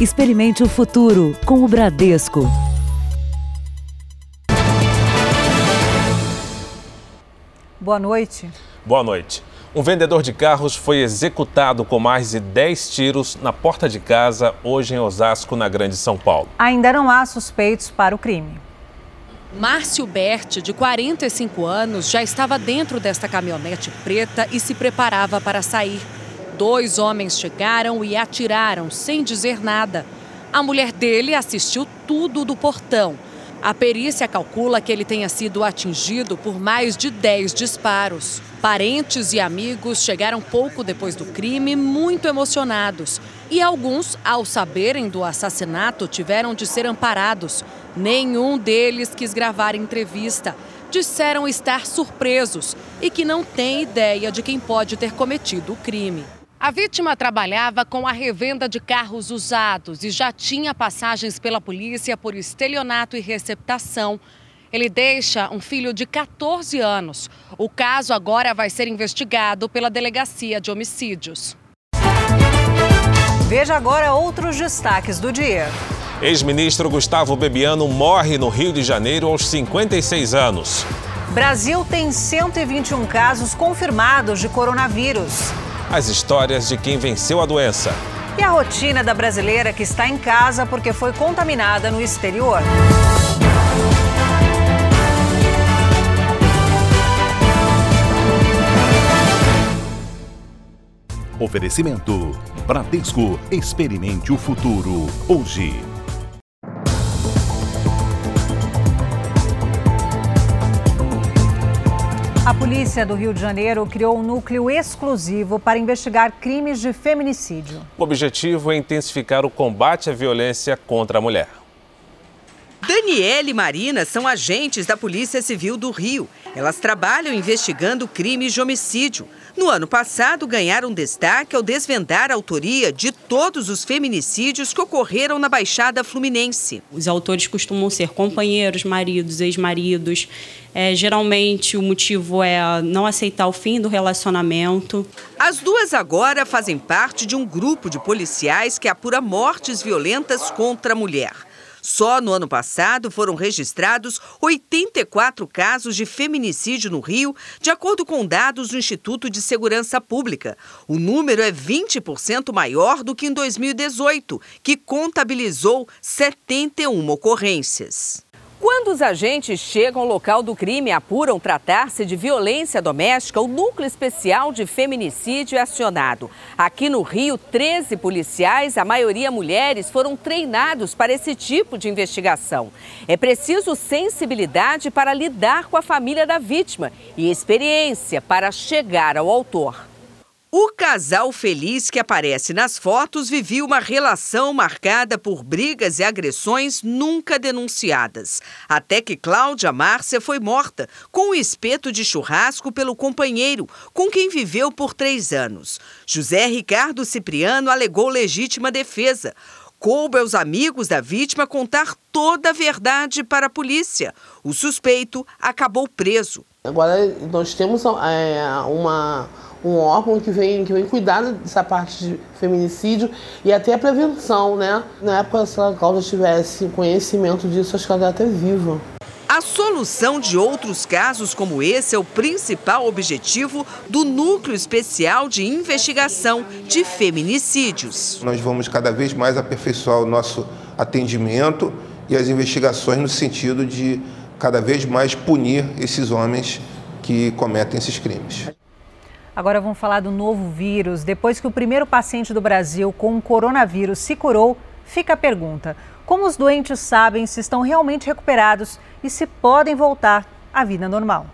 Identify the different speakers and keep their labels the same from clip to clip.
Speaker 1: Experimente o futuro com o Bradesco.
Speaker 2: Boa noite.
Speaker 3: Boa noite. Um vendedor de carros foi executado com mais de 10 tiros na porta de casa hoje em Osasco, na Grande São Paulo.
Speaker 2: Ainda não há suspeitos para o crime.
Speaker 4: Márcio Berti, de 45 anos, já estava dentro desta caminhonete preta e se preparava para sair. Dois homens chegaram e atiraram sem dizer nada. A mulher dele assistiu tudo do portão. A perícia calcula que ele tenha sido atingido por mais de 10 disparos. Parentes e amigos chegaram pouco depois do crime, muito emocionados. E alguns, ao saberem do assassinato, tiveram de ser amparados. Nenhum deles quis gravar entrevista. Disseram estar surpresos e que não têm ideia de quem pode ter cometido o crime. A vítima trabalhava com a revenda de carros usados e já tinha passagens pela polícia por estelionato e receptação. Ele deixa um filho de 14 anos. O caso agora vai ser investigado pela Delegacia de Homicídios.
Speaker 2: Veja agora outros destaques do dia.
Speaker 3: Ex-ministro Gustavo Bebiano morre no Rio de Janeiro aos 56 anos.
Speaker 2: Brasil tem 121 casos confirmados de coronavírus
Speaker 3: as histórias de quem venceu a doença.
Speaker 2: E a rotina da brasileira que está em casa porque foi contaminada no exterior.
Speaker 5: Oferecimento: Bradesco. Experimente o futuro. Hoje.
Speaker 2: A polícia do Rio de Janeiro criou um núcleo exclusivo para investigar crimes de feminicídio.
Speaker 3: O objetivo é intensificar o combate à violência contra a mulher.
Speaker 6: Daniela e Marina são agentes da Polícia Civil do Rio. Elas trabalham investigando crimes de homicídio. No ano passado, ganharam destaque ao desvendar a autoria de todos os feminicídios que ocorreram na Baixada Fluminense.
Speaker 7: Os autores costumam ser companheiros, maridos, ex-maridos. É, geralmente o motivo é não aceitar o fim do relacionamento.
Speaker 6: As duas agora fazem parte de um grupo de policiais que apura mortes violentas contra a mulher. Só no ano passado foram registrados 84 casos de feminicídio no Rio, de acordo com dados do Instituto de Segurança Pública. O número é 20% maior do que em 2018, que contabilizou 71 ocorrências. Quando os agentes chegam ao local do crime e apuram tratar-se de violência doméstica, o Núcleo Especial de Feminicídio é acionado. Aqui no Rio, 13 policiais, a maioria mulheres, foram treinados para esse tipo de investigação. É preciso sensibilidade para lidar com a família da vítima e experiência para chegar ao autor. O casal feliz que aparece nas fotos vivia uma relação marcada por brigas e agressões nunca denunciadas. Até que Cláudia Márcia foi morta com um espeto de churrasco pelo companheiro, com quem viveu por três anos. José Ricardo Cipriano alegou legítima defesa. Coube aos amigos da vítima contar toda a verdade para a polícia. O suspeito acabou preso.
Speaker 8: Agora nós temos é, uma um órgão que vem, que vem cuidar dessa parte de feminicídio e até a prevenção, né? Na época, se a Cláudia tivesse conhecimento disso, acho que ela até viva.
Speaker 6: A solução de outros casos como esse é o principal objetivo do Núcleo Especial de Investigação de Feminicídios.
Speaker 9: Nós vamos cada vez mais aperfeiçoar o nosso atendimento e as investigações no sentido de cada vez mais punir esses homens que cometem esses crimes.
Speaker 2: Agora vamos falar do novo vírus. Depois que o primeiro paciente do Brasil com o coronavírus se curou, fica a pergunta: como os doentes sabem se estão realmente recuperados e se podem voltar à vida normal?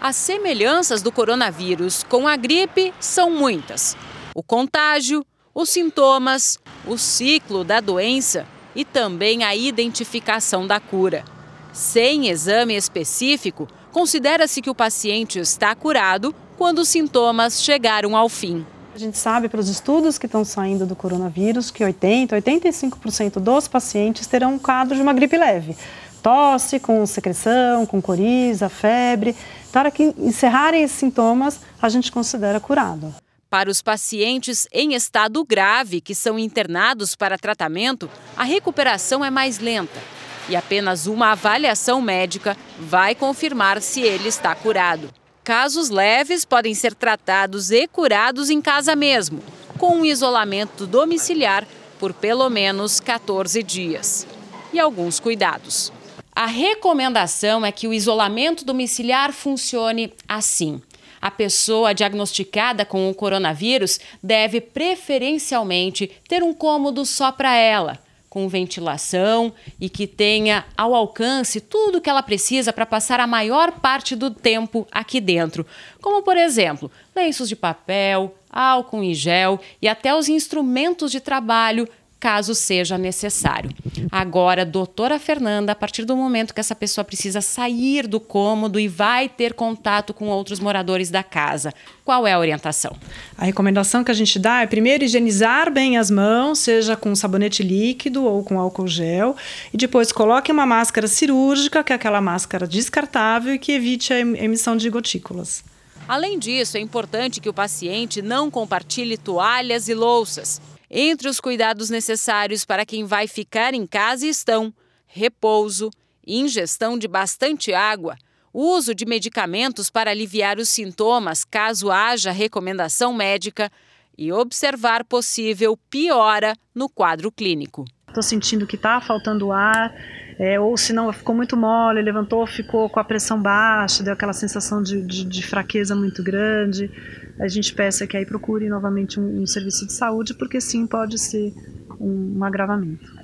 Speaker 4: As semelhanças do coronavírus com a gripe são muitas: o contágio, os sintomas, o ciclo da doença e também a identificação da cura. Sem exame específico, considera-se que o paciente está curado quando os sintomas chegaram ao fim.
Speaker 10: A gente sabe pelos estudos que estão saindo do coronavírus que 80, 85% dos pacientes terão um quadro de uma gripe leve. Tosse com secreção, com coriza, febre. Na hora que encerrarem esses sintomas, a gente considera curado.
Speaker 4: Para os pacientes em estado grave que são internados para tratamento, a recuperação é mais lenta e apenas uma avaliação médica vai confirmar se ele está curado. Casos leves podem ser tratados e curados em casa mesmo, com um isolamento domiciliar por pelo menos 14 dias. E alguns cuidados. A recomendação é que o isolamento domiciliar funcione assim. A pessoa diagnosticada com o coronavírus deve preferencialmente ter um cômodo só para ela, com ventilação e que tenha ao alcance tudo o que ela precisa para passar a maior parte do tempo aqui dentro, como por exemplo, lenços de papel, álcool em gel e até os instrumentos de trabalho caso seja necessário. Agora, doutora Fernanda, a partir do momento que essa pessoa precisa sair do cômodo e vai ter contato com outros moradores da casa, qual é a orientação?
Speaker 10: A recomendação que a gente dá é primeiro higienizar bem as mãos, seja com sabonete líquido ou com álcool gel, e depois coloque uma máscara cirúrgica, que é aquela máscara descartável e que evite a emissão de gotículas.
Speaker 4: Além disso, é importante que o paciente não compartilhe toalhas e louças. Entre os cuidados necessários para quem vai ficar em casa estão repouso, ingestão de bastante água, uso de medicamentos para aliviar os sintomas caso haja recomendação médica e observar possível piora no quadro clínico.
Speaker 10: Estou sentindo que está faltando ar, é, ou se não ficou muito mole, levantou, ficou com a pressão baixa, deu aquela sensação de, de, de fraqueza muito grande a gente peça que aí procure novamente um, um serviço de saúde, porque sim, pode ser um, um agravamento.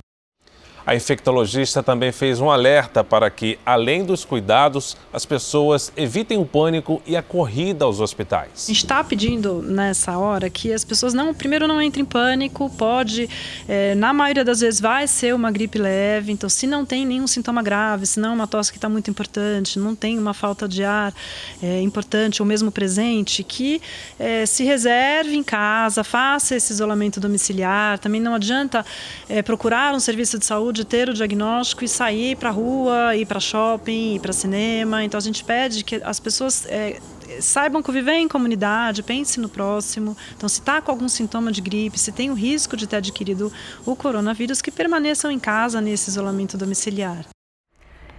Speaker 3: A infectologista também fez um alerta para que, além dos cuidados, as pessoas evitem o pânico e a corrida aos hospitais.
Speaker 10: A gente está pedindo nessa hora que as pessoas não, primeiro não entrem em pânico, pode, é, na maioria das vezes vai ser uma gripe leve, então se não tem nenhum sintoma grave, se não é uma tosse que está muito importante, não tem uma falta de ar é, importante ou mesmo presente, que é, se reserve em casa, faça esse isolamento domiciliar. Também não adianta é, procurar um serviço de saúde de ter o diagnóstico e sair para a rua, ir para shopping, ir para cinema. Então a gente pede que as pessoas é, saibam conviver em comunidade, pense no próximo. Então, se está com algum sintoma de gripe, se tem o risco de ter adquirido o coronavírus, que permaneçam em casa nesse isolamento domiciliar.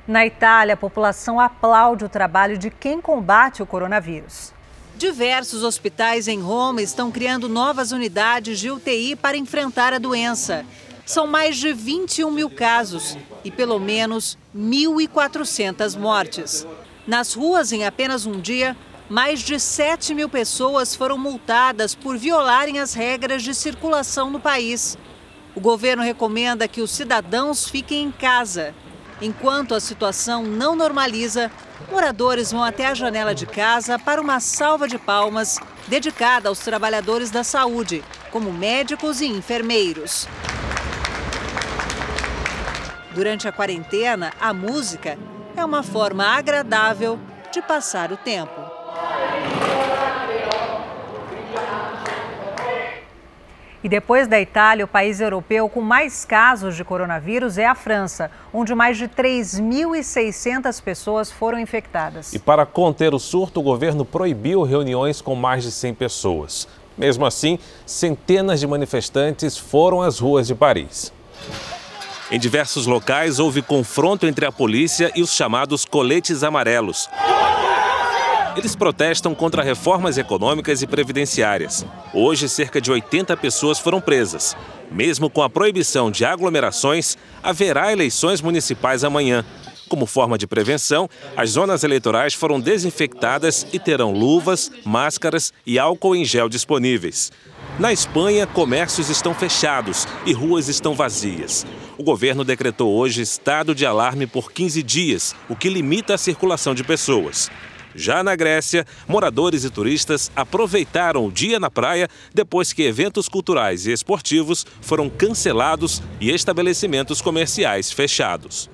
Speaker 11: Na Itália, a população aplaude o trabalho de quem combate o coronavírus.
Speaker 2: Diversos hospitais em Roma estão criando novas unidades de UTI para enfrentar a doença. São mais de 21 mil casos e pelo menos 1.400 mortes. Nas ruas, em apenas um dia, mais de 7 mil pessoas foram multadas por violarem as regras de circulação no país. O governo recomenda que os cidadãos fiquem em casa. Enquanto a situação não normaliza, moradores vão até a janela de casa para uma salva de palmas dedicada aos trabalhadores da saúde, como médicos e enfermeiros. Durante a quarentena, a música é uma forma agradável de passar o tempo.
Speaker 11: E depois da Itália, o país europeu com mais casos de coronavírus é a França, onde mais de 3.600 pessoas foram infectadas.
Speaker 3: E para conter o surto, o governo proibiu reuniões com mais de 100 pessoas. Mesmo assim, centenas de manifestantes foram às ruas de Paris. Em diversos locais houve confronto entre a polícia e os chamados coletes amarelos. Eles protestam contra reformas econômicas e previdenciárias. Hoje, cerca de 80 pessoas foram presas. Mesmo com a proibição de aglomerações, haverá eleições municipais amanhã. Como forma de prevenção, as zonas eleitorais foram desinfectadas e terão luvas, máscaras e álcool em gel disponíveis. Na Espanha, comércios estão fechados e ruas estão vazias. O governo decretou hoje estado de alarme por 15 dias, o que limita a circulação de pessoas. Já na Grécia, moradores e turistas aproveitaram o dia na praia depois que eventos culturais e esportivos foram cancelados e estabelecimentos comerciais fechados.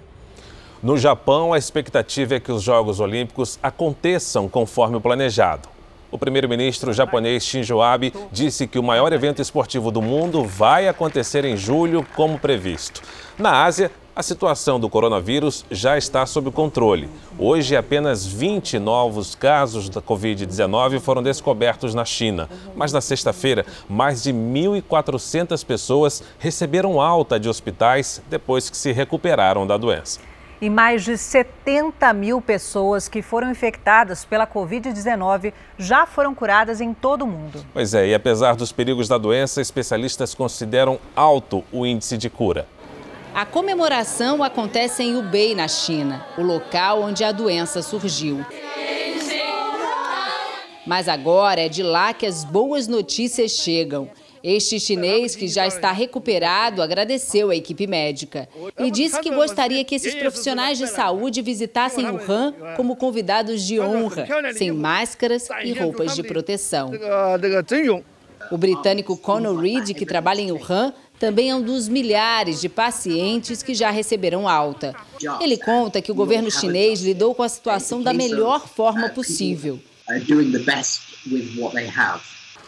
Speaker 3: No Japão, a expectativa é que os Jogos Olímpicos aconteçam conforme o planejado. O primeiro-ministro japonês Shinzo Abe disse que o maior evento esportivo do mundo vai acontecer em julho, como previsto. Na Ásia, A situação do coronavírus já está sob controle. Hoje, apenas 20 novos casos da Covid-19 foram descobertos na China. Mas na sexta-feira, mais de 1.400 pessoas receberam alta de hospitais depois que se recuperaram da doença.
Speaker 2: E mais de 70 mil pessoas que foram infectadas pela Covid-19 já foram curadas em todo o mundo.
Speaker 3: Pois é, e apesar dos perigos da doença, especialistas consideram alto o índice de cura.
Speaker 12: A comemoração acontece em Hubei, na China, o local onde a doença surgiu. Mas agora é de lá que as boas notícias chegam. Este chinês, que já está recuperado, agradeceu a equipe médica e disse que gostaria que esses profissionais de saúde visitassem Wuhan como convidados de honra, sem máscaras e roupas de proteção. O britânico Conor Reed, que trabalha em Wuhan, também é um dos milhares de pacientes que já receberam alta. Ele conta que o governo chinês lidou com a situação da melhor forma possível.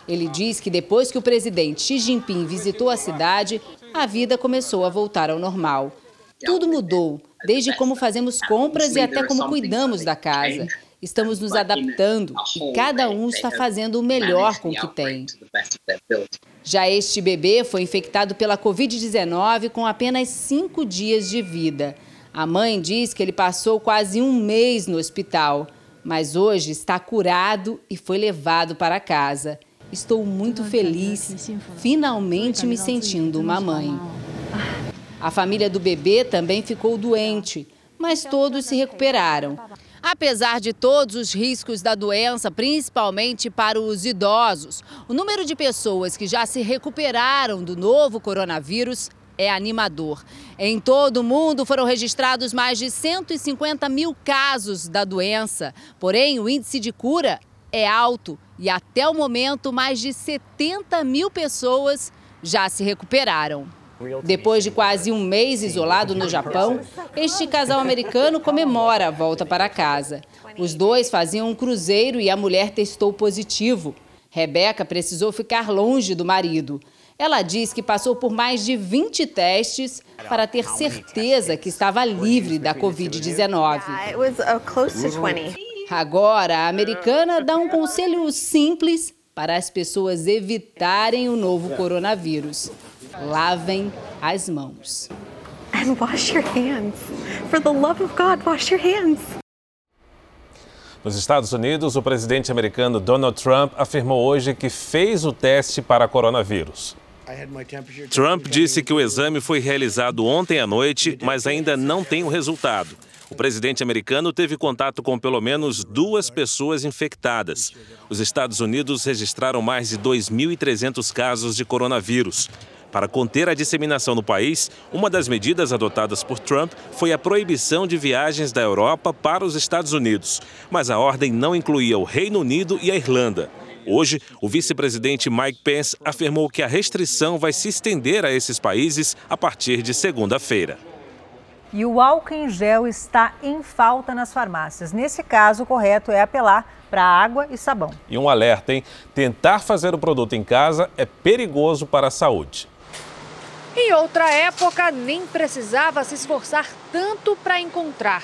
Speaker 12: Ele diz que depois que o presidente Xi Jinping visitou a cidade, a vida começou a voltar ao normal. Tudo mudou, desde como fazemos compras e até como cuidamos da casa. Estamos nos adaptando e cada um está fazendo o melhor com o que tem. Já este bebê foi infectado pela Covid-19 com apenas cinco dias de vida. A mãe diz que ele passou quase um mês no hospital, mas hoje está curado e foi levado para casa. Estou muito feliz, finalmente me sentindo uma mãe. A família do bebê também ficou doente, mas todos se recuperaram. Apesar de todos os riscos da doença, principalmente para os idosos, o número de pessoas que já se recuperaram do novo coronavírus é animador. Em todo o mundo foram registrados mais de 150 mil casos da doença. Porém, o índice de cura é alto e até o momento mais de 70 mil pessoas já se recuperaram. Depois de quase um mês isolado no Japão, este casal americano comemora a volta para casa. Os dois faziam um cruzeiro e a mulher testou positivo. Rebeca precisou ficar longe do marido. Ela diz que passou por mais de 20 testes para ter certeza que estava livre da Covid-19. Agora, a americana dá um conselho simples para as pessoas evitarem o novo coronavírus. Lavem as mãos.
Speaker 13: And wash your hands. For the love of God, wash your hands.
Speaker 3: Nos Estados Unidos, o presidente americano Donald Trump afirmou hoje que fez o teste para coronavírus.
Speaker 14: Trump disse que o exame foi realizado ontem à noite, mas ainda não tem o resultado. O presidente americano teve contato com pelo menos duas pessoas infectadas. Os Estados Unidos registraram mais de 2.300 casos de coronavírus. Para conter a disseminação no país, uma das medidas adotadas por Trump foi a proibição de viagens da Europa para os Estados Unidos. Mas a ordem não incluía o Reino Unido e a Irlanda. Hoje, o vice-presidente Mike Pence afirmou que a restrição vai se estender a esses países a partir de segunda-feira.
Speaker 2: E o álcool em gel está em falta nas farmácias. Nesse caso, o correto é apelar para água e sabão.
Speaker 3: E um alerta, hein? Tentar fazer o produto em casa é perigoso para a saúde.
Speaker 15: Em outra época, nem precisava se esforçar tanto para encontrar.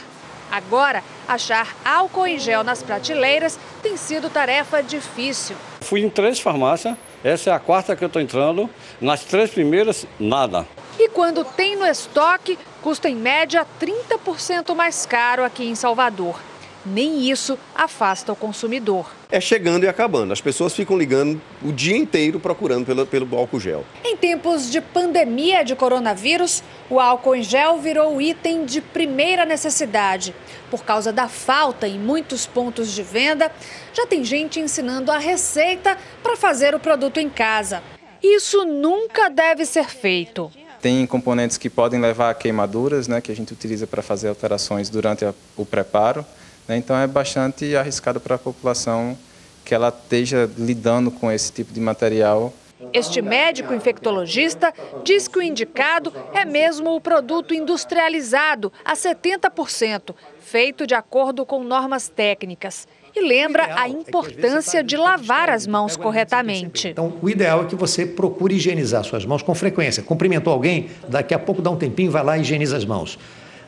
Speaker 15: Agora, achar álcool em gel nas prateleiras tem sido tarefa difícil.
Speaker 16: Fui em três farmácias, essa é a quarta que eu estou entrando. Nas três primeiras, nada.
Speaker 15: E quando tem no estoque, custa em média 30% mais caro aqui em Salvador. Nem isso afasta o consumidor.
Speaker 17: É chegando e acabando. As pessoas ficam ligando o dia inteiro procurando pelo, pelo álcool gel.
Speaker 15: Em tempos de pandemia de coronavírus, o álcool em gel virou item de primeira necessidade. Por causa da falta em muitos pontos de venda, já tem gente ensinando a receita para fazer o produto em casa. Isso nunca deve ser feito.
Speaker 18: Tem componentes que podem levar a queimaduras, né, que a gente utiliza para fazer alterações durante a, o preparo. Né, então é bastante arriscado para a população que ela esteja lidando com esse tipo de material.
Speaker 15: Este médico infectologista diz que o indicado é mesmo o produto industrializado a 70%, feito de acordo com normas técnicas. E lembra a importância de lavar as mãos corretamente.
Speaker 19: Então, o ideal é que você procure higienizar suas mãos com frequência. Cumprimentou alguém, daqui a pouco dá um tempinho, vai lá e higieniza as mãos.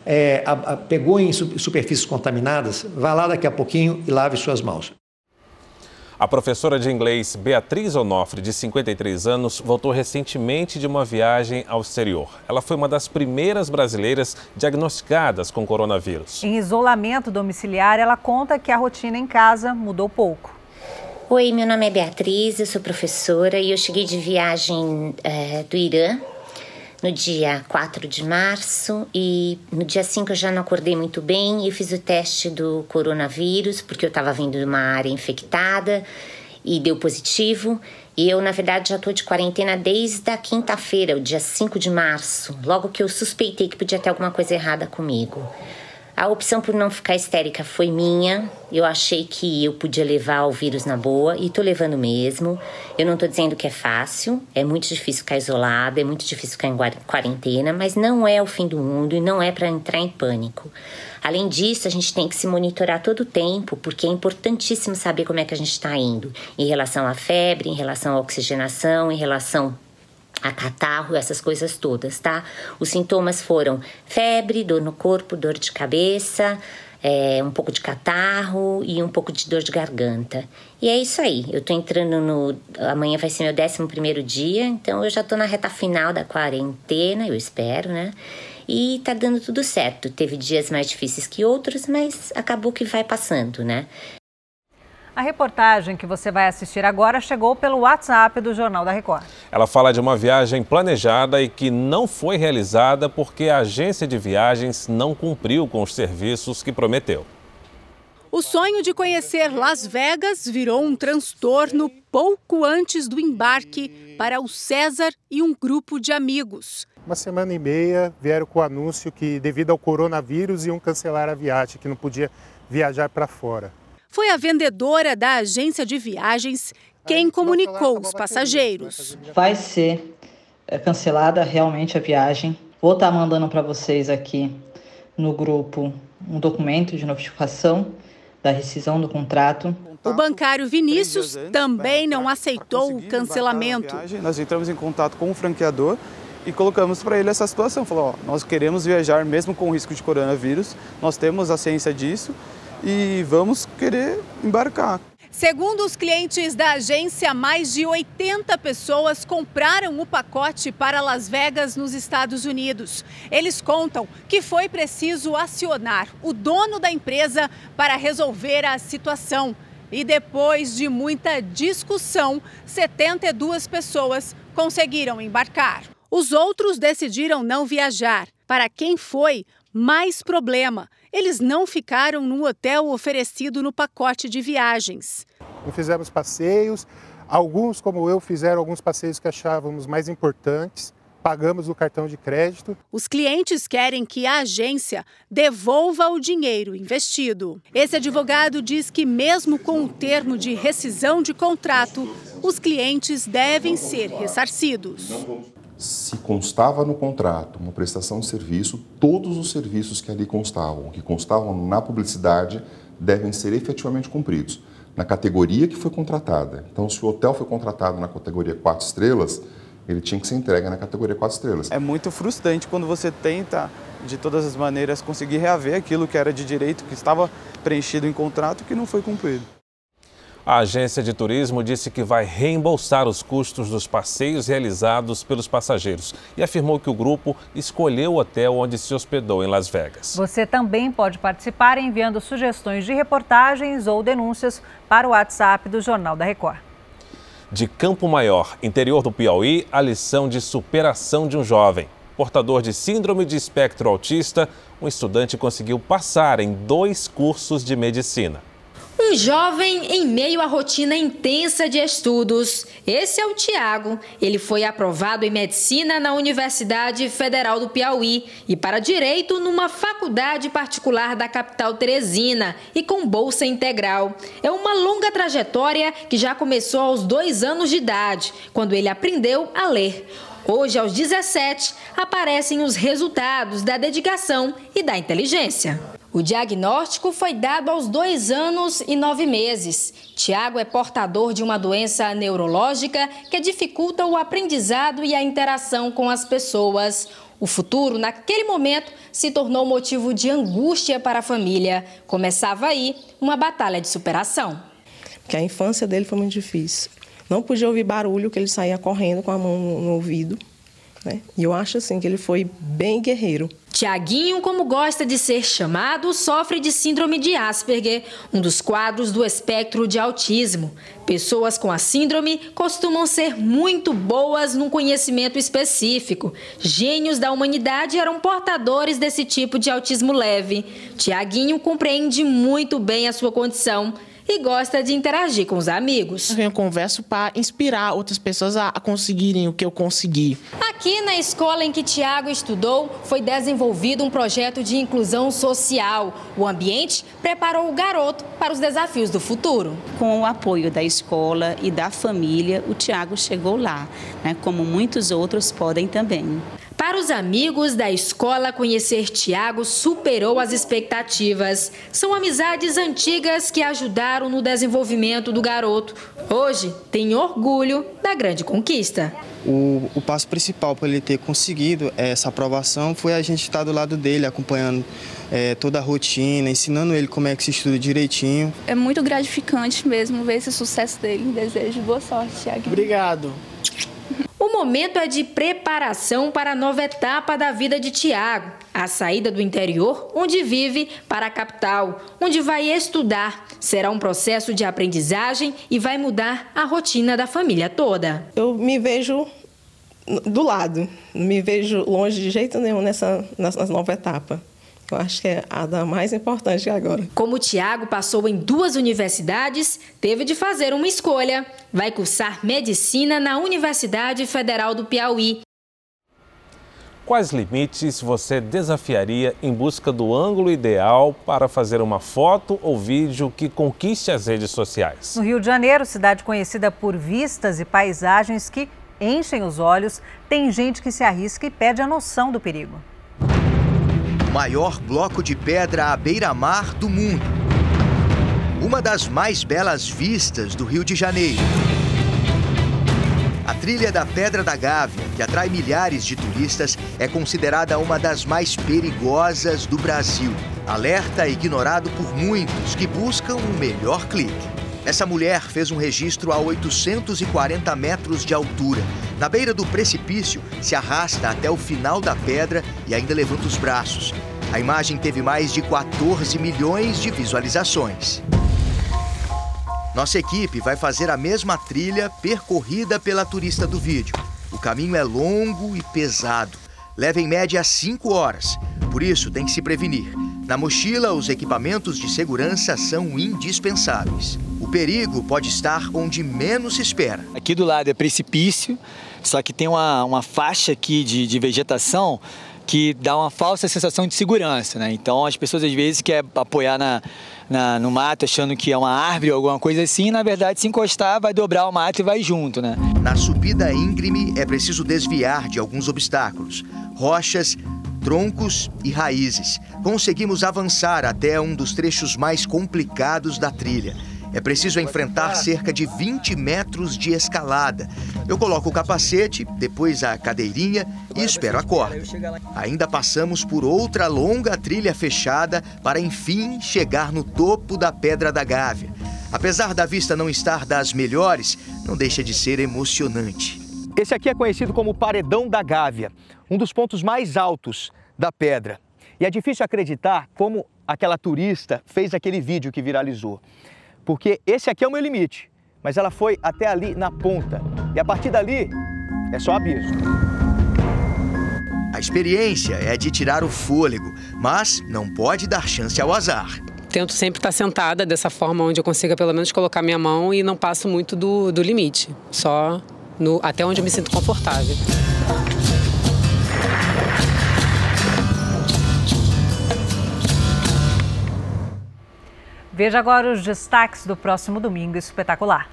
Speaker 19: É, a, a, pegou em superfícies contaminadas, vá lá daqui a pouquinho e lave suas mãos.
Speaker 3: A professora de inglês Beatriz Onofre, de 53 anos, voltou recentemente de uma viagem ao exterior. Ela foi uma das primeiras brasileiras diagnosticadas com coronavírus.
Speaker 2: Em isolamento domiciliar, ela conta que a rotina em casa mudou pouco.
Speaker 20: Oi, meu nome é Beatriz, eu sou professora e eu cheguei de viagem é, do Irã no dia 4 de março e no dia 5 eu já não acordei muito bem e fiz o teste do coronavírus porque eu estava vindo de uma área infectada e deu positivo. E eu, na verdade, já estou de quarentena desde a quinta-feira, o dia 5 de março, logo que eu suspeitei que podia ter alguma coisa errada comigo. A opção por não ficar histérica foi minha. Eu achei que eu podia levar o vírus na boa e tô levando mesmo. Eu não tô dizendo que é fácil, é muito difícil ficar isolada, é muito difícil ficar em quarentena, mas não é o fim do mundo e não é para entrar em pânico. Além disso, a gente tem que se monitorar todo o tempo, porque é importantíssimo saber como é que a gente está indo em relação à febre, em relação à oxigenação, em relação a catarro, essas coisas todas, tá? Os sintomas foram febre, dor no corpo, dor de cabeça, é, um pouco de catarro e um pouco de dor de garganta. E é isso aí. Eu tô entrando no. Amanhã vai ser meu 11 primeiro dia, então eu já tô na reta final da quarentena, eu espero, né? E tá dando tudo certo. Teve dias mais difíceis que outros, mas acabou que vai passando, né?
Speaker 2: A reportagem que você vai assistir agora chegou pelo WhatsApp do Jornal da Record.
Speaker 3: Ela fala de uma viagem planejada e que não foi realizada porque a agência de viagens não cumpriu com os serviços que prometeu.
Speaker 21: O sonho de conhecer Las Vegas virou um transtorno pouco antes do embarque para o César e um grupo de amigos.
Speaker 22: Uma semana e meia vieram com o anúncio que, devido ao coronavírus, iam cancelar a viagem, que não podia viajar para fora.
Speaker 21: Foi a vendedora da agência de viagens quem comunicou os passageiros.
Speaker 23: Vai ser é, cancelada realmente a viagem. Vou estar mandando para vocês aqui no grupo um documento de notificação da rescisão do contrato.
Speaker 21: O bancário Vinícius também não aceitou o cancelamento.
Speaker 24: Nós entramos em contato com o franqueador e colocamos para ele essa situação. Falou: ó, nós queremos viajar mesmo com o risco de coronavírus, nós temos a ciência disso e vamos querer embarcar.
Speaker 21: Segundo os clientes da agência, mais de 80 pessoas compraram o pacote para Las Vegas, nos Estados Unidos. Eles contam que foi preciso acionar o dono da empresa para resolver a situação. E depois de muita discussão, 72 pessoas conseguiram embarcar. Os outros decidiram não viajar. Para quem foi, mais problema eles não ficaram no hotel oferecido no pacote de viagens.
Speaker 22: Fizemos passeios, alguns, como eu, fizeram alguns passeios que achávamos mais importantes. Pagamos o cartão de crédito.
Speaker 21: Os clientes querem que a agência devolva o dinheiro investido. Esse advogado diz que, mesmo com o termo de rescisão de contrato, os clientes devem ser ressarcidos
Speaker 25: se constava no contrato uma prestação de serviço, todos os serviços que ali constavam, que constavam na publicidade, devem ser efetivamente cumpridos, na categoria que foi contratada. Então, se o hotel foi contratado na categoria 4 estrelas, ele tinha que ser entregue na categoria 4 estrelas.
Speaker 24: É muito frustrante quando você tenta, de todas as maneiras, conseguir reaver aquilo que era de direito, que estava preenchido em contrato que não foi cumprido.
Speaker 3: A agência de turismo disse que vai reembolsar os custos dos passeios realizados pelos passageiros e afirmou que o grupo escolheu o hotel onde se hospedou em Las Vegas.
Speaker 2: Você também pode participar enviando sugestões de reportagens ou denúncias para o WhatsApp do Jornal da Record.
Speaker 3: De Campo Maior, interior do Piauí, a lição de superação de um jovem. Portador de síndrome de espectro autista, um estudante conseguiu passar em dois cursos de medicina.
Speaker 26: Um jovem em meio à rotina intensa de estudos. Esse é o Tiago. Ele foi aprovado em medicina na Universidade Federal do Piauí e para direito numa faculdade particular da capital Teresina e com bolsa integral. É uma longa trajetória que já começou aos dois anos de idade, quando ele aprendeu a ler. Hoje, aos 17, aparecem os resultados da dedicação e da inteligência. O diagnóstico foi dado aos dois anos e nove meses. Tiago é portador de uma doença neurológica que dificulta o aprendizado e a interação com as pessoas. O futuro, naquele momento, se tornou motivo de angústia para a família. Começava aí uma batalha de superação.
Speaker 27: Que a infância dele foi muito difícil. Não podia ouvir barulho, que ele saía correndo com a mão no ouvido. Né? E eu acho assim que ele foi bem guerreiro.
Speaker 26: Tiaguinho, como gosta de ser chamado, sofre de síndrome de Asperger, um dos quadros do espectro de autismo. Pessoas com a síndrome costumam ser muito boas num conhecimento específico. Gênios da humanidade eram portadores desse tipo de autismo leve. Tiaguinho compreende muito bem a sua condição e gosta de interagir com os amigos.
Speaker 28: Eu converso para inspirar outras pessoas a conseguirem o que eu consegui.
Speaker 26: Aqui na escola em que Tiago estudou, foi desenvolvido um projeto de inclusão social. O ambiente preparou o garoto para os desafios do futuro.
Speaker 29: Com o apoio da escola e da família, o Tiago chegou lá, né, como muitos outros podem também.
Speaker 26: Para os amigos da escola, conhecer Tiago superou as expectativas. São amizades antigas que ajudaram no desenvolvimento do garoto. Hoje, tem orgulho da grande conquista.
Speaker 24: O, o passo principal para ele ter conseguido essa aprovação foi a gente estar do lado dele, acompanhando é, toda a rotina, ensinando ele como é que se estuda direitinho.
Speaker 30: É muito gratificante mesmo ver esse sucesso dele. Desejo boa sorte, Tiago.
Speaker 28: Obrigado.
Speaker 26: O momento é de preparação para a nova etapa da vida de Tiago, a saída do interior, onde vive, para a capital, onde vai estudar. Será um processo de aprendizagem e vai mudar a rotina da família toda.
Speaker 27: Eu me vejo do lado, não me vejo longe de jeito nenhum nessa, nessa nova etapa. Eu acho que é a da mais importante agora.
Speaker 26: Como o Tiago passou em duas universidades, teve de fazer uma escolha. Vai cursar medicina na Universidade Federal do Piauí.
Speaker 3: Quais limites você desafiaria em busca do ângulo ideal para fazer uma foto ou vídeo que conquiste as redes sociais?
Speaker 2: No Rio de Janeiro, cidade conhecida por vistas e paisagens que enchem os olhos, tem gente que se arrisca e perde a noção do perigo
Speaker 31: maior bloco de pedra à beira-mar do mundo. Uma das mais belas vistas do Rio de Janeiro. A trilha da Pedra da Gávea, que atrai milhares de turistas, é considerada uma das mais perigosas do Brasil. Alerta ignorado por muitos que buscam o melhor clique. Essa mulher fez um registro a 840 metros de altura. Na beira do precipício, se arrasta até o final da pedra e ainda levanta os braços. A imagem teve mais de 14 milhões de visualizações. Nossa equipe vai fazer a mesma trilha percorrida pela turista do vídeo. O caminho é longo e pesado. Leva em média 5 horas. Por isso, tem que se prevenir. Na mochila, os equipamentos de segurança são indispensáveis. O perigo pode estar onde menos se espera.
Speaker 32: Aqui do lado é precipício, só que tem uma, uma faixa aqui de, de vegetação que dá uma falsa sensação de segurança, né? Então as pessoas às vezes querem apoiar na, na, no mato achando que é uma árvore ou alguma coisa assim, e, na verdade se encostar vai dobrar o mato e vai junto, né?
Speaker 31: Na subida íngreme é preciso desviar de alguns obstáculos, rochas, troncos e raízes. Conseguimos avançar até um dos trechos mais complicados da trilha. É preciso enfrentar cerca de 20 metros de escalada. Eu coloco o capacete, depois a cadeirinha e espero a corda. Ainda passamos por outra longa trilha fechada para enfim chegar no topo da Pedra da Gávea. Apesar da vista não estar das melhores, não deixa de ser emocionante. Esse aqui é conhecido como Paredão da Gávea um dos pontos mais altos da pedra. E é difícil acreditar como aquela turista fez aquele vídeo que viralizou. Porque esse aqui é o meu limite, mas ela foi até ali na ponta. E a partir dali é só abismo. A experiência é de tirar o fôlego, mas não pode dar chance ao azar.
Speaker 33: Tento sempre estar sentada dessa forma onde eu consiga pelo menos colocar minha mão e não passo muito do, do limite, só no, até onde eu me sinto confortável.
Speaker 2: Veja agora os destaques do próximo domingo espetacular.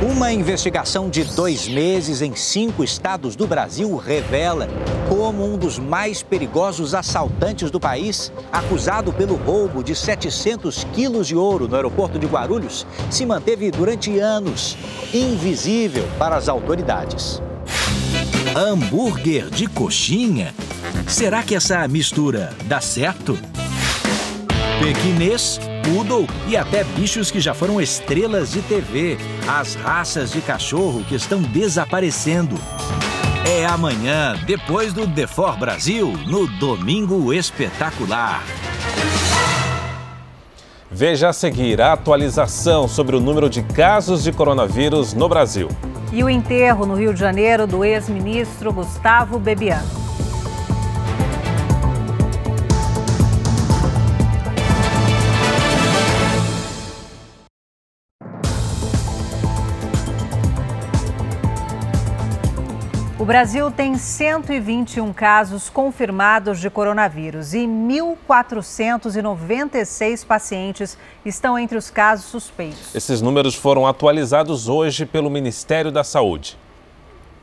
Speaker 34: Uma investigação de dois meses em cinco estados do Brasil revela como um dos mais perigosos assaltantes do país, acusado pelo roubo de 700 quilos de ouro no aeroporto de Guarulhos, se manteve durante anos invisível para as autoridades.
Speaker 35: Hambúrguer de coxinha? Será que essa mistura dá certo? Pequinês, poodle e até bichos que já foram estrelas de TV. As raças de cachorro que estão desaparecendo. É amanhã, depois do The For Brasil, no Domingo Espetacular.
Speaker 3: Veja a seguir a atualização sobre o número de casos de coronavírus no Brasil.
Speaker 2: E o enterro no Rio de Janeiro do ex-ministro Gustavo Bebiano. O Brasil tem 121 casos confirmados de coronavírus e 1.496 pacientes estão entre os casos suspeitos.
Speaker 3: Esses números foram atualizados hoje pelo Ministério da Saúde.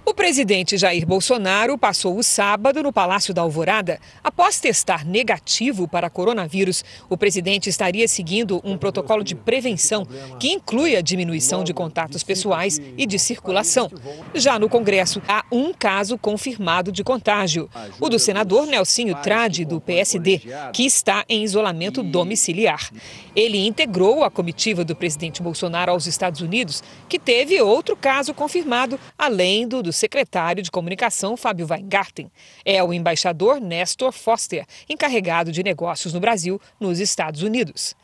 Speaker 36: O presidente Jair Bolsonaro passou o sábado no Palácio da Alvorada. Após testar negativo para coronavírus, o presidente estaria seguindo um protocolo de prevenção que inclui a diminuição de contatos pessoais e de circulação. Já no Congresso, há um caso confirmado de contágio: o do senador Nelsinho Trade, do PSD, que está em isolamento domiciliar. Ele integrou a comitiva do presidente Bolsonaro aos Estados Unidos, que teve outro caso confirmado, além do do secretário de comunicação Fábio Weingarten. É o embaixador Nestor Foster, encarregado de negócios no Brasil, nos Estados Unidos.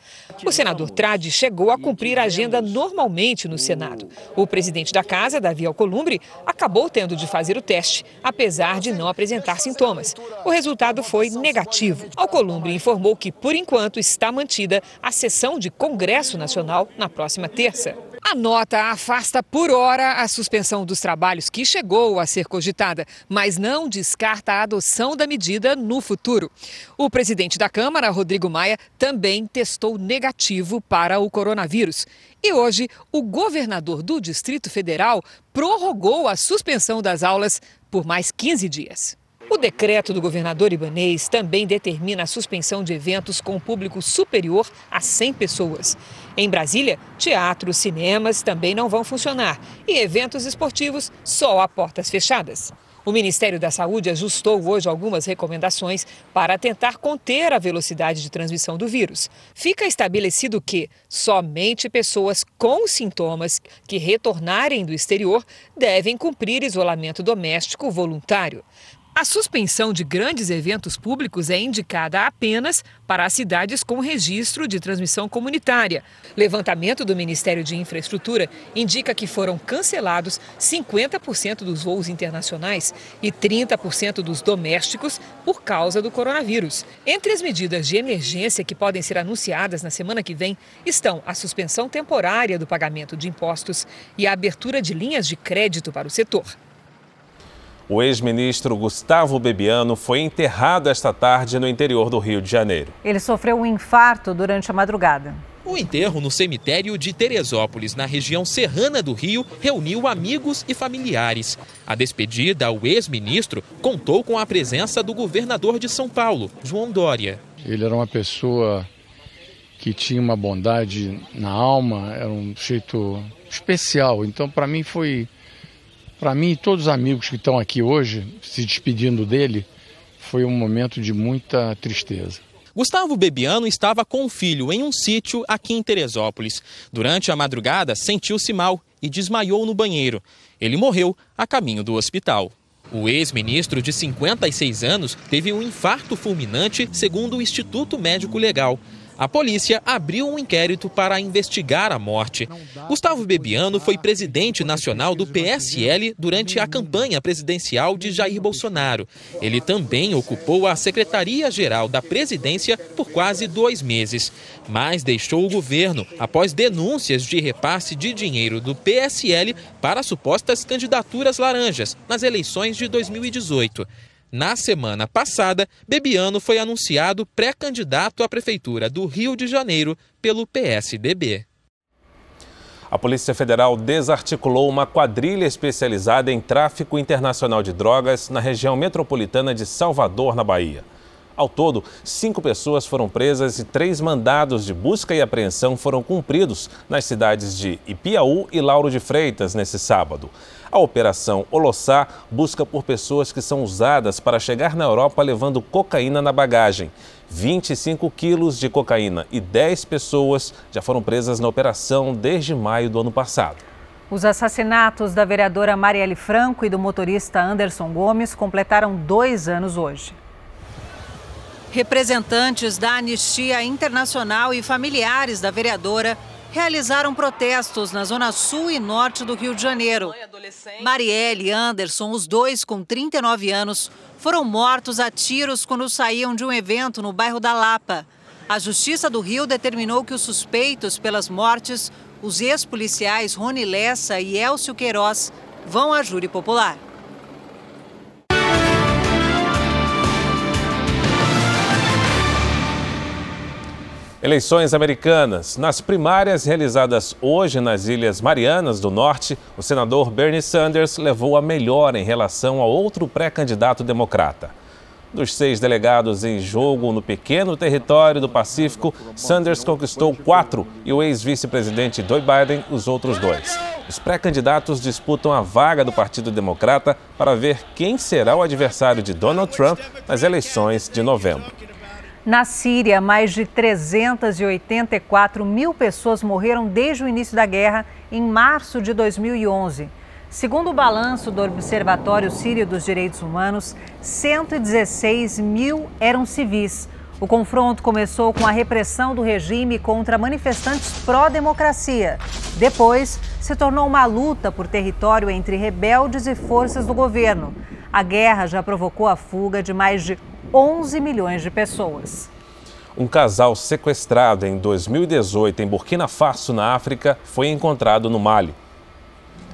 Speaker 36: O senador Trade chegou a cumprir a agenda normalmente no Senado. O presidente da casa, Davi Alcolumbre, acabou tendo de fazer o teste, apesar de não apresentar sintomas. O resultado foi negativo. Alcolumbre informou que, por enquanto, está mantida a sessão de Congresso Nacional na próxima terça. A nota afasta por hora a suspensão dos trabalhos que chegou a ser cogitada, mas não descarta a adoção da medida no futuro. O presidente da Câmara, Rodrigo Maia, também testou negativo para o coronavírus. E hoje, o governador do Distrito Federal prorrogou a suspensão das aulas por mais 15 dias. O decreto do governador Ibanês também determina a suspensão de eventos com público superior a 100 pessoas. Em Brasília, teatros, cinemas também não vão funcionar e eventos esportivos só a portas fechadas. O Ministério da Saúde ajustou hoje algumas recomendações para tentar conter a velocidade de transmissão do vírus. Fica estabelecido que somente pessoas com sintomas que retornarem do exterior devem cumprir isolamento doméstico voluntário. A suspensão de grandes eventos públicos é indicada apenas para as cidades com registro de transmissão comunitária. Levantamento do Ministério de Infraestrutura indica que foram cancelados 50% dos voos internacionais e 30% dos domésticos por causa do coronavírus. Entre as medidas de emergência que podem ser anunciadas na semana que vem estão a suspensão temporária do pagamento de impostos e a abertura de linhas de crédito para o setor.
Speaker 3: O ex-ministro Gustavo Bebiano foi enterrado esta tarde no interior do Rio de Janeiro.
Speaker 2: Ele sofreu um infarto durante a madrugada.
Speaker 37: O enterro no cemitério de Teresópolis, na região serrana do Rio, reuniu amigos e familiares. A despedida ao ex-ministro contou com a presença do governador de São Paulo, João Dória.
Speaker 38: Ele era uma pessoa que tinha uma bondade na alma, era um jeito especial. Então, para mim, foi para mim e todos os amigos que estão aqui hoje, se despedindo dele, foi um momento de muita tristeza.
Speaker 37: Gustavo Bebiano estava com o filho em um sítio aqui em Teresópolis. Durante a madrugada, sentiu-se mal e desmaiou no banheiro. Ele morreu a caminho do hospital. O ex-ministro de 56 anos teve um infarto fulminante, segundo o Instituto Médico Legal. A polícia abriu um inquérito para investigar a morte. Gustavo Bebiano foi presidente nacional do PSL durante a campanha presidencial de Jair Bolsonaro. Ele também ocupou a Secretaria-Geral da Presidência por quase dois meses, mas deixou o governo após denúncias de repasse de dinheiro do PSL para supostas candidaturas laranjas nas eleições de 2018. Na semana passada, Bebiano foi anunciado pré-candidato à Prefeitura do Rio de Janeiro pelo PSDB.
Speaker 3: A Polícia Federal desarticulou uma quadrilha especializada em tráfico internacional de drogas na região metropolitana de Salvador, na Bahia. Ao todo, cinco pessoas foram presas e três mandados de busca e apreensão foram cumpridos nas cidades de Ipiaú e Lauro de Freitas nesse sábado. A Operação Olossá busca por pessoas que são usadas para chegar na Europa levando cocaína na bagagem. 25 quilos de cocaína e 10 pessoas já foram presas na operação desde maio do ano passado.
Speaker 2: Os assassinatos da vereadora Marielle Franco e do motorista Anderson Gomes completaram dois anos hoje. Representantes da Anistia Internacional e familiares da vereadora realizaram protestos na zona sul e norte do Rio de Janeiro. Marielle e Anderson, os dois com 39 anos, foram mortos a tiros quando saíam de um evento no bairro da Lapa. A Justiça do Rio determinou que os suspeitos pelas mortes, os ex-policiais Rony Lessa e Elcio Queiroz, vão à júri popular.
Speaker 3: Eleições americanas. Nas primárias realizadas hoje nas Ilhas Marianas do Norte, o senador Bernie Sanders levou a melhor em relação a outro pré-candidato democrata. Dos seis delegados em jogo no pequeno território do Pacífico, Sanders conquistou quatro e o ex-vice-presidente Joe Biden os outros dois. Os pré-candidatos disputam a vaga do Partido Democrata para ver quem será o adversário de Donald Trump nas eleições de novembro.
Speaker 2: Na Síria, mais de 384 mil pessoas morreram desde o início da guerra, em março de 2011. Segundo o balanço do Observatório Sírio dos Direitos Humanos, 116 mil eram civis. O confronto começou com a repressão do regime contra manifestantes pró-democracia. Depois, se tornou uma luta por território entre rebeldes e forças do governo. A guerra já provocou a fuga de mais de 11 milhões de pessoas.
Speaker 3: Um casal sequestrado em 2018 em Burkina Faso, na África, foi encontrado no Mali.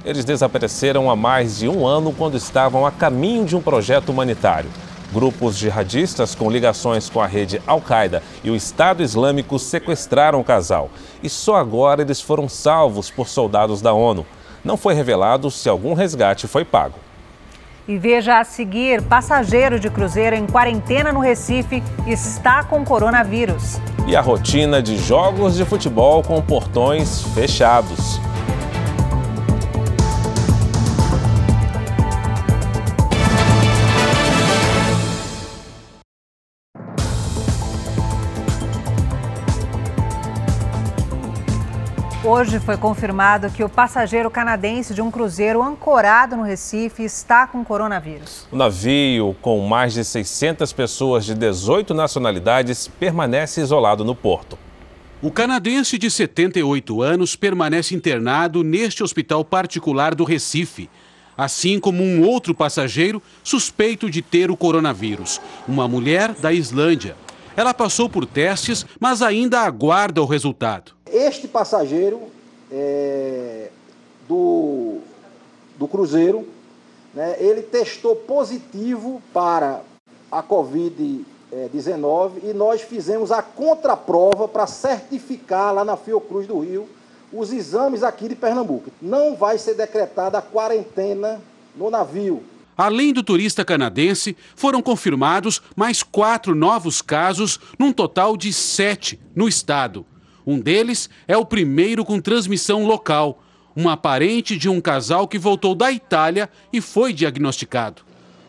Speaker 3: Eles desapareceram há mais de um ano quando estavam a caminho de um projeto humanitário. Grupos jihadistas com ligações com a rede Al-Qaeda e o Estado Islâmico sequestraram o casal. E só agora eles foram salvos por soldados da ONU. Não foi revelado se algum resgate foi pago.
Speaker 2: E veja a seguir: passageiro de cruzeiro em quarentena no Recife está com coronavírus.
Speaker 3: E a rotina de jogos de futebol com portões fechados.
Speaker 2: Hoje foi confirmado que o passageiro canadense de um cruzeiro ancorado no Recife está com coronavírus.
Speaker 3: O navio, com mais de 600 pessoas de 18 nacionalidades, permanece isolado no porto.
Speaker 39: O canadense de 78 anos permanece internado neste hospital particular do Recife, assim como um outro passageiro suspeito de ter o coronavírus, uma mulher da Islândia. Ela passou por testes, mas ainda aguarda o resultado.
Speaker 40: Este passageiro é, do, do Cruzeiro, né, ele testou positivo para a Covid-19 e nós fizemos a contraprova para certificar lá na Fiocruz do Rio os exames aqui de Pernambuco. Não vai ser decretada a quarentena no navio.
Speaker 39: Além do turista canadense, foram confirmados mais quatro novos casos, num total de sete no estado. Um deles é o primeiro com transmissão local, uma parente de um casal que voltou da Itália e foi diagnosticado.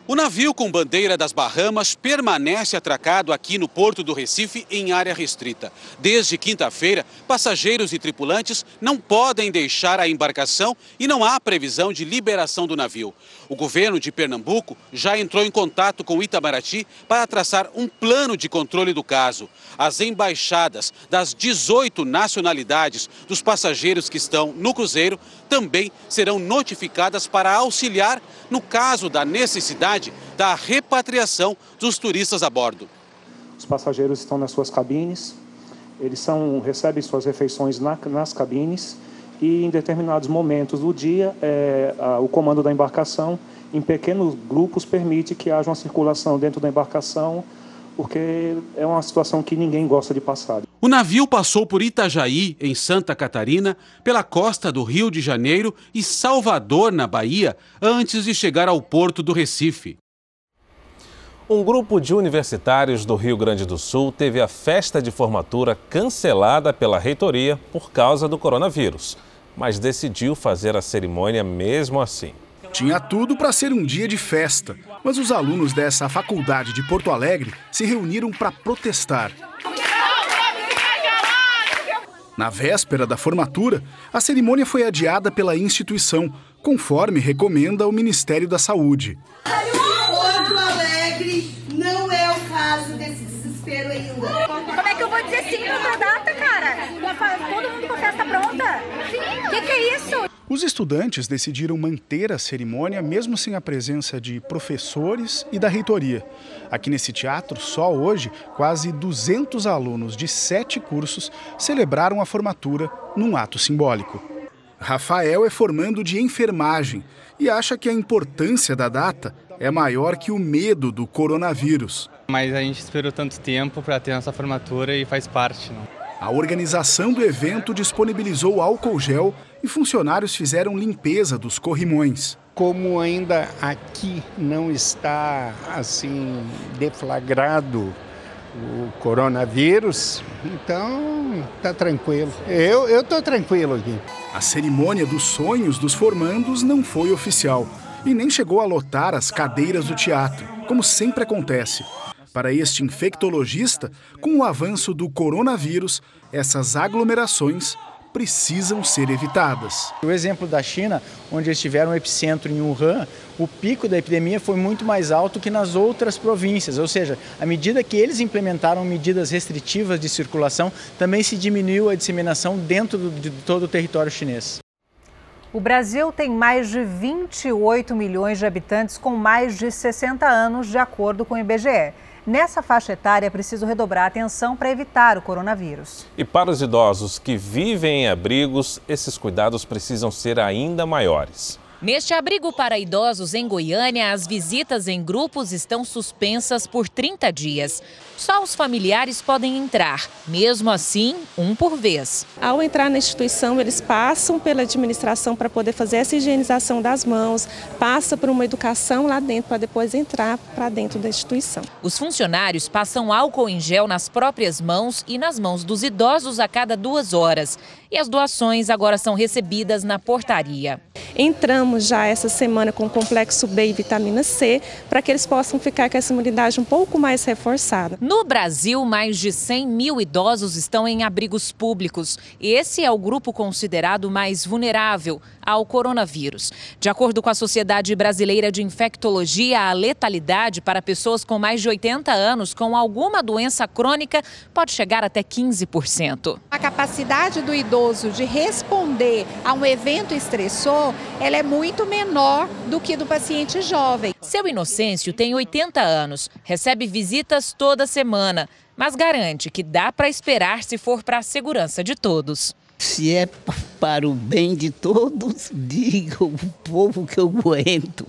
Speaker 39: O navio com bandeira das Bahamas permanece atracado aqui no porto do Recife em área restrita. Desde quinta-feira, passageiros e tripulantes não podem deixar a embarcação e não há previsão de liberação do navio. O governo de Pernambuco já entrou em contato com Itamaraty para traçar um plano de controle do caso. As embaixadas das 18 nacionalidades dos passageiros que estão no cruzeiro também serão notificadas para auxiliar no caso da necessidade da repatriação dos turistas a bordo.
Speaker 41: Os passageiros estão nas suas cabines, eles são, recebem suas refeições na, nas cabines e em determinados momentos do dia é, a, o comando da embarcação em pequenos grupos permite que haja uma circulação dentro da embarcação porque é uma situação que ninguém gosta de passar.
Speaker 39: O navio passou por Itajaí, em Santa Catarina, pela costa do Rio de Janeiro e Salvador, na Bahia, antes de chegar ao porto do Recife.
Speaker 3: Um grupo de universitários do Rio Grande do Sul teve a festa de formatura cancelada pela reitoria por causa do coronavírus, mas decidiu fazer a cerimônia mesmo assim.
Speaker 42: Tinha tudo para ser um dia de festa, mas os alunos dessa faculdade de Porto Alegre se reuniram para protestar. Na véspera da formatura, a cerimônia foi adiada pela instituição, conforme recomenda o Ministério da Saúde.
Speaker 43: Porto Alegre não é o caso desse desespero ainda.
Speaker 44: Como é que eu vou dizer sim pra data, cara? Todo mundo com a festa pronta? O que, que é isso?
Speaker 42: Os estudantes decidiram manter a cerimônia mesmo sem a presença de professores e da reitoria. Aqui nesse teatro, só hoje, quase 200 alunos de sete cursos celebraram a formatura num ato simbólico. Rafael é formando de enfermagem e acha que a importância da data é maior que o medo do coronavírus.
Speaker 45: Mas a gente esperou tanto tempo para ter nossa formatura e faz parte. Não?
Speaker 42: A organização do evento disponibilizou álcool gel e funcionários fizeram limpeza dos corrimões.
Speaker 46: Como ainda aqui não está assim deflagrado o coronavírus, então tá tranquilo. Eu eu tô tranquilo aqui.
Speaker 42: A cerimônia dos sonhos dos formandos não foi oficial e nem chegou a lotar as cadeiras do teatro, como sempre acontece. Para este infectologista, com o avanço do coronavírus, essas aglomerações precisam ser evitadas.
Speaker 47: O exemplo da China, onde eles tiveram um epicentro em Wuhan, o pico da epidemia foi muito mais alto que nas outras províncias, ou seja, à medida que eles implementaram medidas restritivas de circulação, também se diminuiu a disseminação dentro de todo o território chinês.
Speaker 2: O Brasil tem mais de 28 milhões de habitantes com mais de 60 anos, de acordo com o IBGE. Nessa faixa etária é preciso redobrar a atenção para evitar o coronavírus.
Speaker 3: E para os idosos que vivem em abrigos, esses cuidados precisam ser ainda maiores.
Speaker 4: Neste abrigo para idosos em Goiânia, as visitas em grupos estão suspensas por 30 dias. Só os familiares podem entrar, mesmo assim, um por vez.
Speaker 48: Ao entrar na instituição, eles passam pela administração para poder fazer essa higienização das mãos, passa por uma educação lá dentro para depois entrar para dentro da instituição.
Speaker 4: Os funcionários passam álcool em gel nas próprias mãos e nas mãos dos idosos a cada duas horas. E as doações agora são recebidas na portaria.
Speaker 48: Entramos já essa semana com o complexo B e vitamina C para que eles possam ficar com essa imunidade um pouco mais reforçada.
Speaker 4: No Brasil, mais de 100 mil idosos estão em abrigos públicos. Esse é o grupo considerado mais vulnerável ao coronavírus. De acordo com a Sociedade Brasileira de Infectologia, a letalidade para pessoas com mais de 80 anos com alguma doença crônica pode chegar até 15%.
Speaker 49: A capacidade do idoso de responder a um evento estressor, ela é muito menor do que do paciente jovem.
Speaker 4: Seu Inocêncio tem 80 anos, recebe visitas toda semana, mas garante que dá para esperar se for para a segurança de todos.
Speaker 50: Se é para o bem de todos, diga o povo que eu aguento.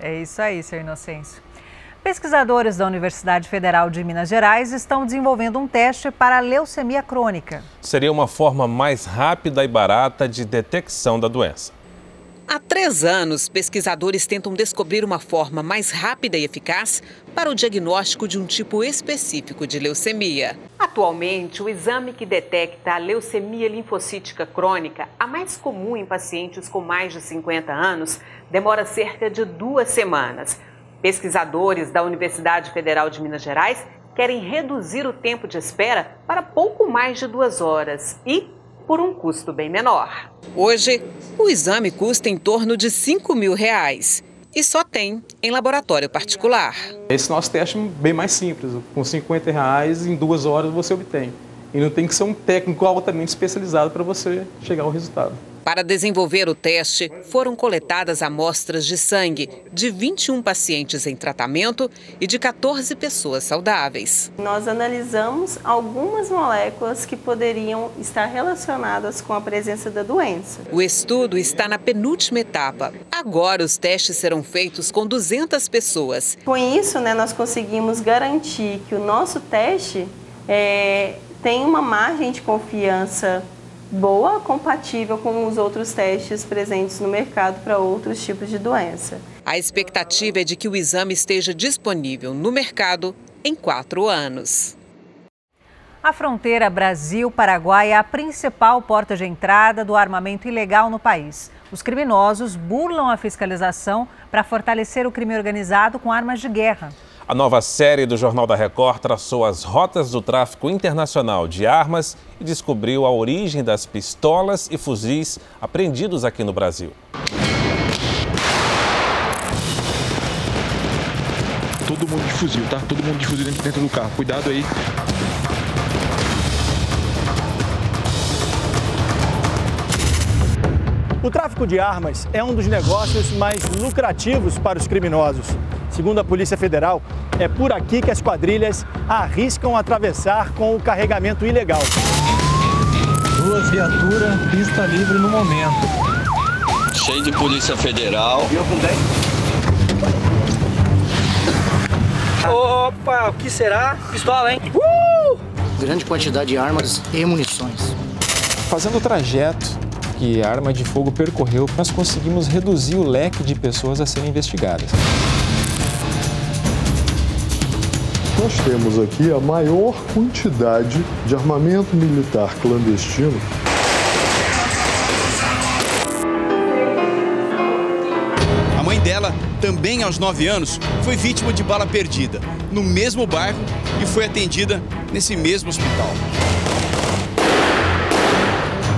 Speaker 2: É isso aí, seu Inocêncio. Pesquisadores da Universidade Federal de Minas Gerais estão desenvolvendo um teste para leucemia crônica.
Speaker 3: Seria uma forma mais rápida e barata de detecção da doença.
Speaker 36: Há três anos, pesquisadores tentam descobrir uma forma mais rápida e eficaz para o diagnóstico de um tipo específico de leucemia. Atualmente, o exame que detecta a leucemia linfocítica crônica, a mais comum em pacientes com mais de 50 anos, demora cerca de duas semanas. Pesquisadores da Universidade Federal de Minas Gerais querem reduzir o tempo de espera para pouco mais de duas horas e por um custo bem menor. Hoje, o exame custa em torno de 5 mil reais e só tem em laboratório particular.
Speaker 51: Esse nosso teste é bem mais simples, com 50 reais em duas horas você obtém. E não tem que ser um técnico altamente especializado para você chegar ao resultado.
Speaker 52: Para desenvolver o teste, foram coletadas amostras de sangue de 21 pacientes em tratamento e de 14 pessoas saudáveis.
Speaker 48: Nós analisamos algumas moléculas que poderiam estar relacionadas com a presença da doença.
Speaker 52: O estudo está na penúltima etapa. Agora os testes serão feitos com 200 pessoas.
Speaker 48: Com isso, né, nós conseguimos garantir que o nosso teste é, tem uma margem de confiança boa, compatível com os outros testes presentes no mercado para outros tipos de doença.
Speaker 52: A expectativa é de que o exame esteja disponível no mercado em quatro anos.
Speaker 2: A fronteira Brasil-Paraguai é a principal porta de entrada do armamento ilegal no país. Os criminosos burlam a fiscalização para fortalecer o crime organizado com armas de guerra.
Speaker 3: A nova série do Jornal da Record traçou as rotas do tráfico internacional de armas e descobriu a origem das pistolas e fuzis apreendidos aqui no Brasil.
Speaker 53: Todo mundo de fuzil, tá? Todo mundo de fuzil dentro do carro. Cuidado aí.
Speaker 47: O tráfico de armas é um dos negócios mais lucrativos para os criminosos. Segundo a Polícia Federal, é por aqui que as quadrilhas arriscam atravessar com o carregamento ilegal.
Speaker 54: Duas viaturas, pista livre no momento.
Speaker 55: Cheio de Polícia Federal.
Speaker 47: Eu com 10.
Speaker 54: Opa, o que será? Pistola, hein?
Speaker 47: Uh!
Speaker 54: Grande quantidade de armas e munições.
Speaker 56: Fazendo o trajeto que a arma de fogo percorreu, nós conseguimos reduzir o leque de pessoas a serem investigadas.
Speaker 57: Nós temos aqui a maior quantidade de armamento militar clandestino.
Speaker 58: A mãe dela, também aos 9 anos, foi vítima de bala perdida, no mesmo bairro e foi atendida nesse mesmo hospital.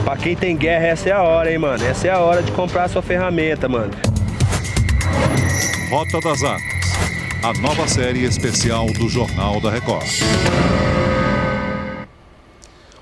Speaker 59: Pra quem tem guerra, essa é a hora, hein, mano? Essa é a hora de comprar a sua ferramenta, mano.
Speaker 60: Rota das Armas a nova série especial do Jornal da Record.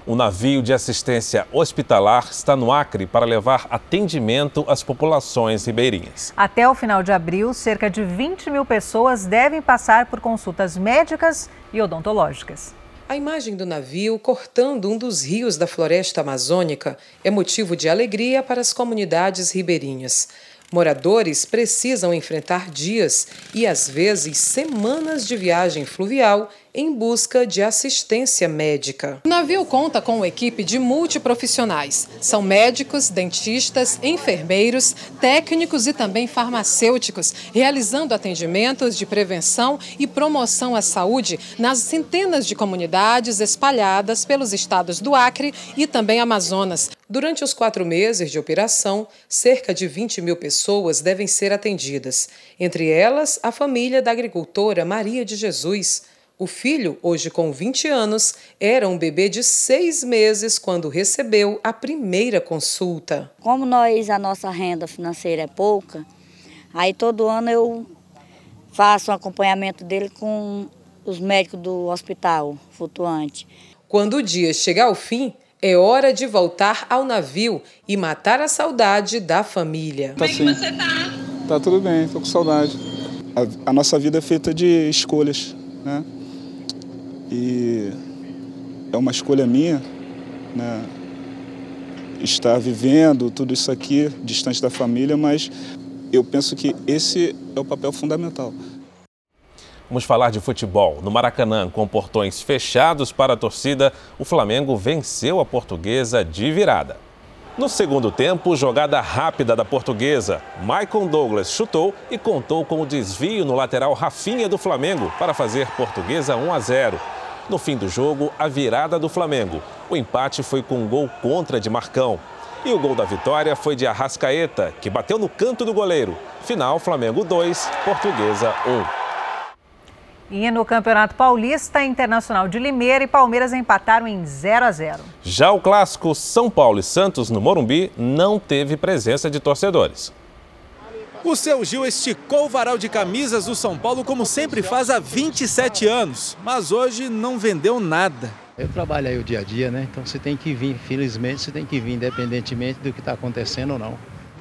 Speaker 3: Um navio de assistência hospitalar está no Acre para levar atendimento às populações ribeirinhas.
Speaker 2: Até o final de abril, cerca de 20 mil pessoas devem passar por consultas médicas e odontológicas.
Speaker 61: A imagem do navio cortando um dos rios da floresta amazônica é motivo de alegria para as comunidades ribeirinhas. Moradores precisam enfrentar dias e às vezes semanas de viagem fluvial em busca de assistência médica. O navio conta com uma equipe de multiprofissionais. São médicos, dentistas, enfermeiros, técnicos e também farmacêuticos, realizando atendimentos de prevenção e promoção à saúde nas centenas de comunidades espalhadas pelos estados do Acre e também Amazonas. Durante os quatro meses de operação, cerca de 20 mil pessoas devem ser atendidas, entre elas a família da agricultora Maria de Jesus. O filho, hoje com 20 anos, era um bebê de seis meses quando recebeu a primeira consulta.
Speaker 62: Como nós, a nossa renda financeira é pouca, aí todo ano eu faço um acompanhamento dele com os médicos do hospital flutuante.
Speaker 61: Quando o dia chegar ao fim, é hora de voltar ao navio e matar a saudade da família.
Speaker 63: Tá Como é que você tá? Tá tudo bem, tô com saudade. A, a nossa vida é feita de escolhas, né? E é uma escolha minha, né? Estar vivendo tudo isso aqui distante da família, mas eu penso que esse é o papel fundamental.
Speaker 3: Vamos falar de futebol. No Maracanã, com portões fechados para a torcida, o Flamengo venceu a portuguesa de virada. No segundo tempo, jogada rápida da portuguesa. Michael Douglas chutou e contou com o desvio no lateral Rafinha do Flamengo para fazer portuguesa 1 a 0. No fim do jogo, a virada do Flamengo. O empate foi com um gol contra de Marcão. E o gol da vitória foi de Arrascaeta, que bateu no canto do goleiro. Final, Flamengo 2, Portuguesa 1.
Speaker 2: E no Campeonato Paulista, Internacional de Limeira e Palmeiras empataram em 0 a 0.
Speaker 3: Já o clássico São Paulo e Santos no Morumbi não teve presença de torcedores.
Speaker 64: O seu Gil esticou o varal de camisas do São Paulo como sempre faz há 27 anos, mas hoje não vendeu nada.
Speaker 65: Eu trabalho aí o dia a dia, né? Então você tem que vir, felizmente você tem que vir, independentemente do que está acontecendo ou não.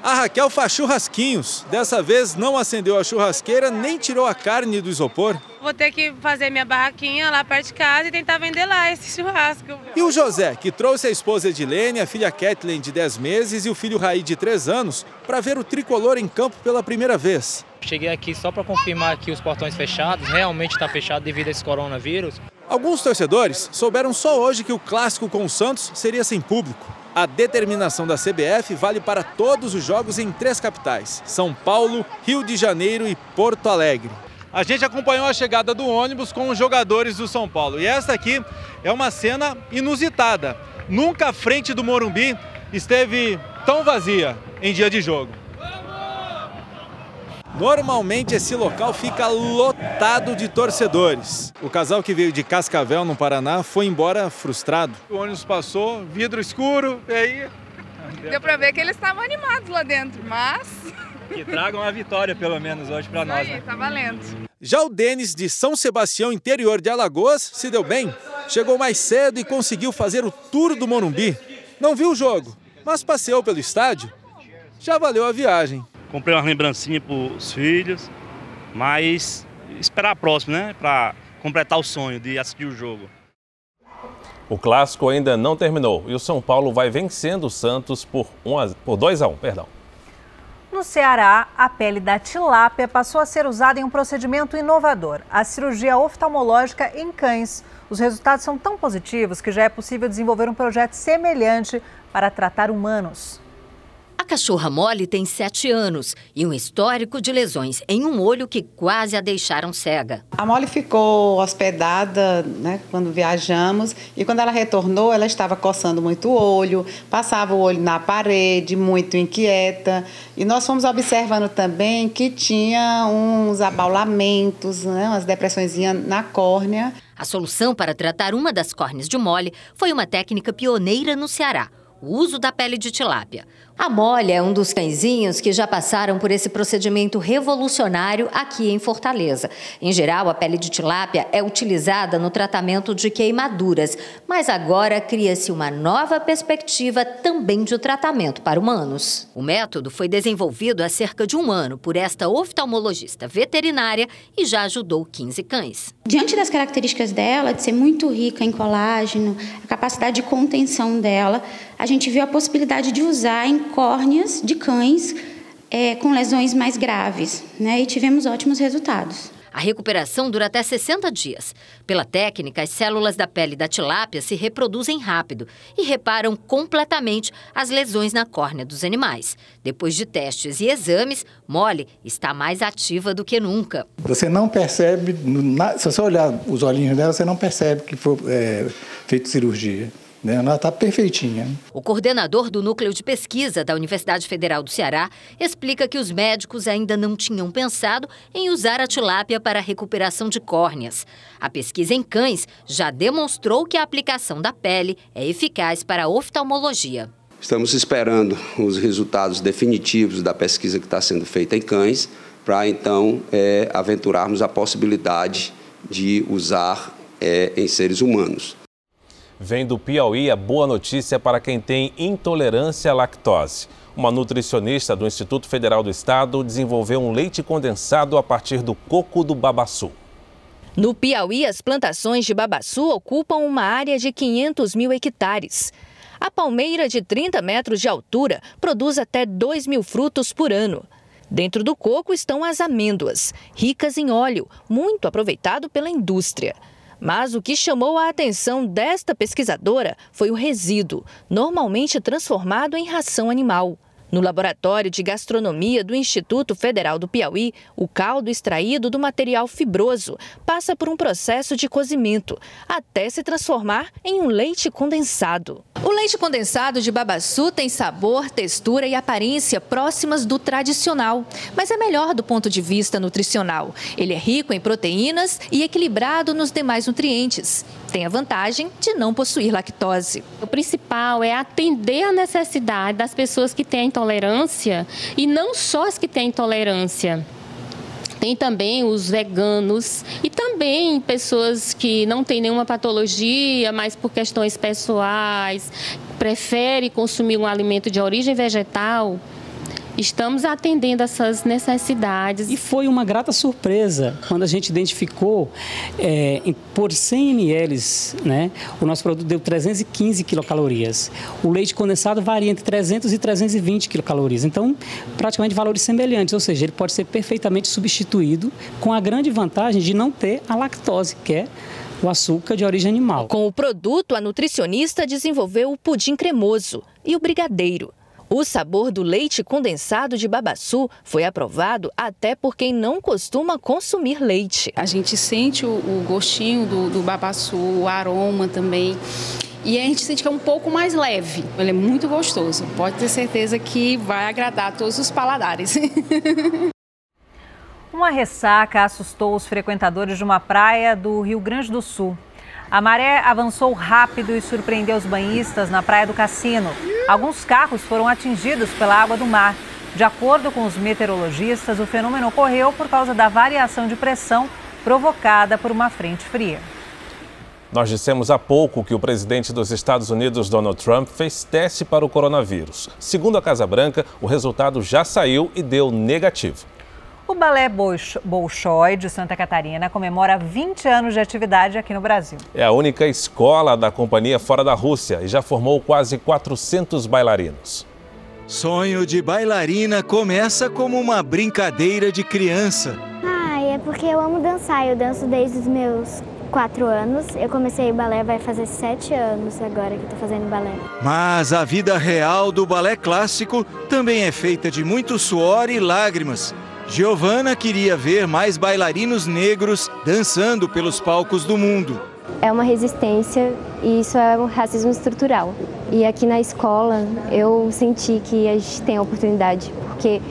Speaker 57: A Raquel faz churrasquinhos. Dessa vez não acendeu a churrasqueira nem tirou a carne do isopor.
Speaker 66: Vou ter que fazer minha barraquinha lá perto de casa e tentar vender lá esse churrasco.
Speaker 57: E o José, que trouxe a esposa Edilene, a filha Kathleen de 10 meses e o filho Raí de 3 anos para ver o tricolor em campo pela primeira vez.
Speaker 67: Cheguei aqui só para confirmar que os portões fechados, realmente está fechado devido a esse coronavírus.
Speaker 57: Alguns torcedores souberam só hoje que o clássico com o Santos seria sem público. A determinação da CBF vale para todos os jogos em três capitais: São Paulo, Rio de Janeiro e Porto Alegre. A gente acompanhou a chegada do ônibus com os jogadores do São Paulo. E essa aqui é uma cena inusitada. Nunca a frente do Morumbi esteve tão vazia em dia de jogo. Normalmente esse local fica lotado de torcedores. O casal que veio de Cascavel, no Paraná, foi embora frustrado. O ônibus passou, vidro escuro, e aí.
Speaker 66: Deu pra ver que eles estavam animados lá dentro, mas.
Speaker 67: Que tragam a vitória, pelo menos, hoje pra nós.
Speaker 66: Aí,
Speaker 67: né?
Speaker 66: tá valendo.
Speaker 57: Já o Denis, de São Sebastião, interior de Alagoas, se deu bem. Chegou mais cedo e conseguiu fazer o tour do Morumbi. Não viu o jogo, mas passeou pelo estádio. Já valeu a viagem.
Speaker 68: Comprei umas lembrancinhas para os filhos, mas esperar a próxima, né? Para completar o sonho de assistir o jogo.
Speaker 3: O clássico ainda não terminou e o São Paulo vai vencendo o Santos por, um a, por 2 a 1, perdão.
Speaker 2: No Ceará, a pele da tilápia passou a ser usada em um procedimento inovador, a cirurgia oftalmológica em cães. Os resultados são tão positivos que já é possível desenvolver um projeto semelhante para tratar humanos.
Speaker 69: A cachorra Molly tem sete anos e um histórico de lesões em um olho que quase a deixaram cega.
Speaker 70: A Molly ficou hospedada né, quando viajamos e quando ela retornou, ela estava coçando muito o olho, passava o olho na parede, muito inquieta. E nós fomos observando também que tinha uns abaulamentos, né, umas depressões na córnea.
Speaker 69: A solução para tratar uma das córneas de Molly foi uma técnica pioneira no Ceará o uso da pele de tilápia. A Molly é um dos cãezinhos que já passaram por esse procedimento revolucionário aqui em Fortaleza. Em geral, a pele de tilápia é utilizada no tratamento de queimaduras, mas agora cria-se uma nova perspectiva também de tratamento para humanos. O método foi desenvolvido há cerca de um ano por esta oftalmologista veterinária e já ajudou 15 cães.
Speaker 71: Diante das características dela, de ser muito rica em colágeno, a capacidade de contenção dela, a gente viu a possibilidade de usar em córneas de cães é, com lesões mais graves, né? E tivemos ótimos resultados.
Speaker 69: A recuperação dura até 60 dias. Pela técnica, as células da pele da tilápia se reproduzem rápido e reparam completamente as lesões na córnea dos animais. Depois de testes e exames, Molly está mais ativa do que nunca.
Speaker 47: Você não percebe, se você olhar os olhinhos dela, você não percebe que foi é, feito cirurgia. Né? Ela está perfeitinha.
Speaker 69: O coordenador do Núcleo de Pesquisa da Universidade Federal do Ceará explica que os médicos ainda não tinham pensado em usar a tilápia para a recuperação de córneas. A pesquisa em cães já demonstrou que a aplicação da pele é eficaz para a oftalmologia.
Speaker 63: Estamos esperando os resultados definitivos da pesquisa que está sendo feita em cães, para então é, aventurarmos a possibilidade de usar é, em seres humanos.
Speaker 3: Vem do Piauí a boa notícia para quem tem intolerância à lactose. Uma nutricionista do Instituto Federal do Estado desenvolveu um leite condensado a partir do coco do babaçu.
Speaker 72: No Piauí, as plantações de babaçu ocupam uma área de 500 mil hectares. A palmeira de 30 metros de altura produz até 2 mil frutos por ano. Dentro do coco estão as amêndoas, ricas em óleo, muito aproveitado pela indústria. Mas o que chamou a atenção desta pesquisadora foi o resíduo, normalmente transformado em ração animal. No laboratório de gastronomia do Instituto Federal do Piauí, o caldo extraído do material fibroso passa por um processo de cozimento até se transformar em um leite condensado. O leite condensado de babaçu tem sabor, textura e aparência próximas do tradicional, mas é melhor do ponto de vista nutricional. Ele é rico em proteínas e equilibrado nos demais nutrientes. Tem a vantagem de não possuir lactose.
Speaker 73: O principal é atender a necessidade das pessoas que têm intolerância e não só as que têm intolerância.
Speaker 74: Tem também os veganos e também pessoas que não têm nenhuma patologia, mas por questões pessoais, prefere consumir um alimento de origem vegetal. Estamos atendendo essas necessidades.
Speaker 65: E foi uma grata surpresa quando a gente identificou é, por 100 ml, né, o nosso produto deu 315 quilocalorias. O leite condensado varia entre 300 e 320 quilocalorias. Então, praticamente valores semelhantes, ou seja, ele pode ser perfeitamente substituído com a grande vantagem de não ter a lactose, que é o açúcar de origem animal.
Speaker 75: Com o produto, a nutricionista desenvolveu o pudim cremoso e o brigadeiro. O sabor do leite condensado de babaçu foi aprovado até por quem não costuma consumir leite.
Speaker 76: A gente sente o, o gostinho do, do babaçu, o aroma também. E a gente sente que é um pouco mais leve. Ele é muito gostoso. Pode ter certeza que vai agradar todos os paladares.
Speaker 2: Uma ressaca assustou os frequentadores de uma praia do Rio Grande do Sul. A maré avançou rápido e surpreendeu os banhistas na Praia do Cassino. Alguns carros foram atingidos pela água do mar. De acordo com os meteorologistas, o fenômeno ocorreu por causa da variação de pressão provocada por uma frente fria.
Speaker 3: Nós dissemos há pouco que o presidente dos Estados Unidos, Donald Trump, fez teste para o coronavírus. Segundo a Casa Branca, o resultado já saiu e deu negativo.
Speaker 2: O Balé Bolshoi de Santa Catarina comemora 20 anos de atividade aqui no Brasil.
Speaker 3: É a única escola da companhia fora da Rússia e já formou quase 400 bailarinos.
Speaker 72: Sonho de bailarina começa como uma brincadeira de criança.
Speaker 77: Ah, é porque eu amo dançar. Eu danço desde os meus quatro anos. Eu comecei balé vai fazer sete anos agora que estou fazendo balé.
Speaker 72: Mas a vida real do balé clássico também é feita de muito suor e lágrimas. Giovanna queria ver mais bailarinos negros dançando pelos palcos do mundo.
Speaker 77: É uma resistência e isso é um racismo estrutural. E aqui na escola eu senti que a gente tem a oportunidade, porque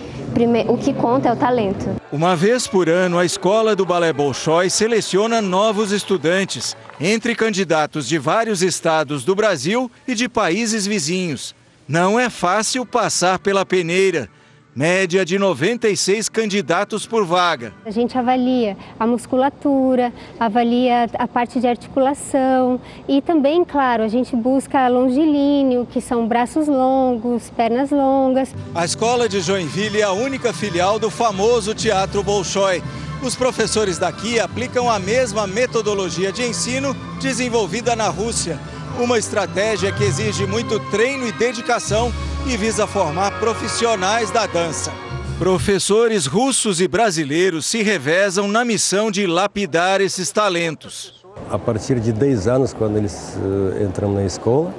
Speaker 77: o que conta é o talento.
Speaker 72: Uma vez por ano, a escola do Balé Bolshoi seleciona novos estudantes, entre candidatos de vários estados do Brasil e de países vizinhos. Não é fácil passar pela peneira média de 96 candidatos por vaga.
Speaker 77: A gente avalia a musculatura, avalia a parte de articulação e também, claro, a gente busca longilíneo, que são braços longos, pernas longas.
Speaker 72: A escola de Joinville é a única filial do famoso Teatro Bolshoi. Os professores daqui aplicam a mesma metodologia de ensino desenvolvida na Rússia. Uma estratégia que exige muito treino e dedicação e visa formar profissionais da dança. Professores russos e brasileiros se revezam na missão de lapidar esses talentos.
Speaker 78: A partir de 10 anos, quando eles uh, entram na escola,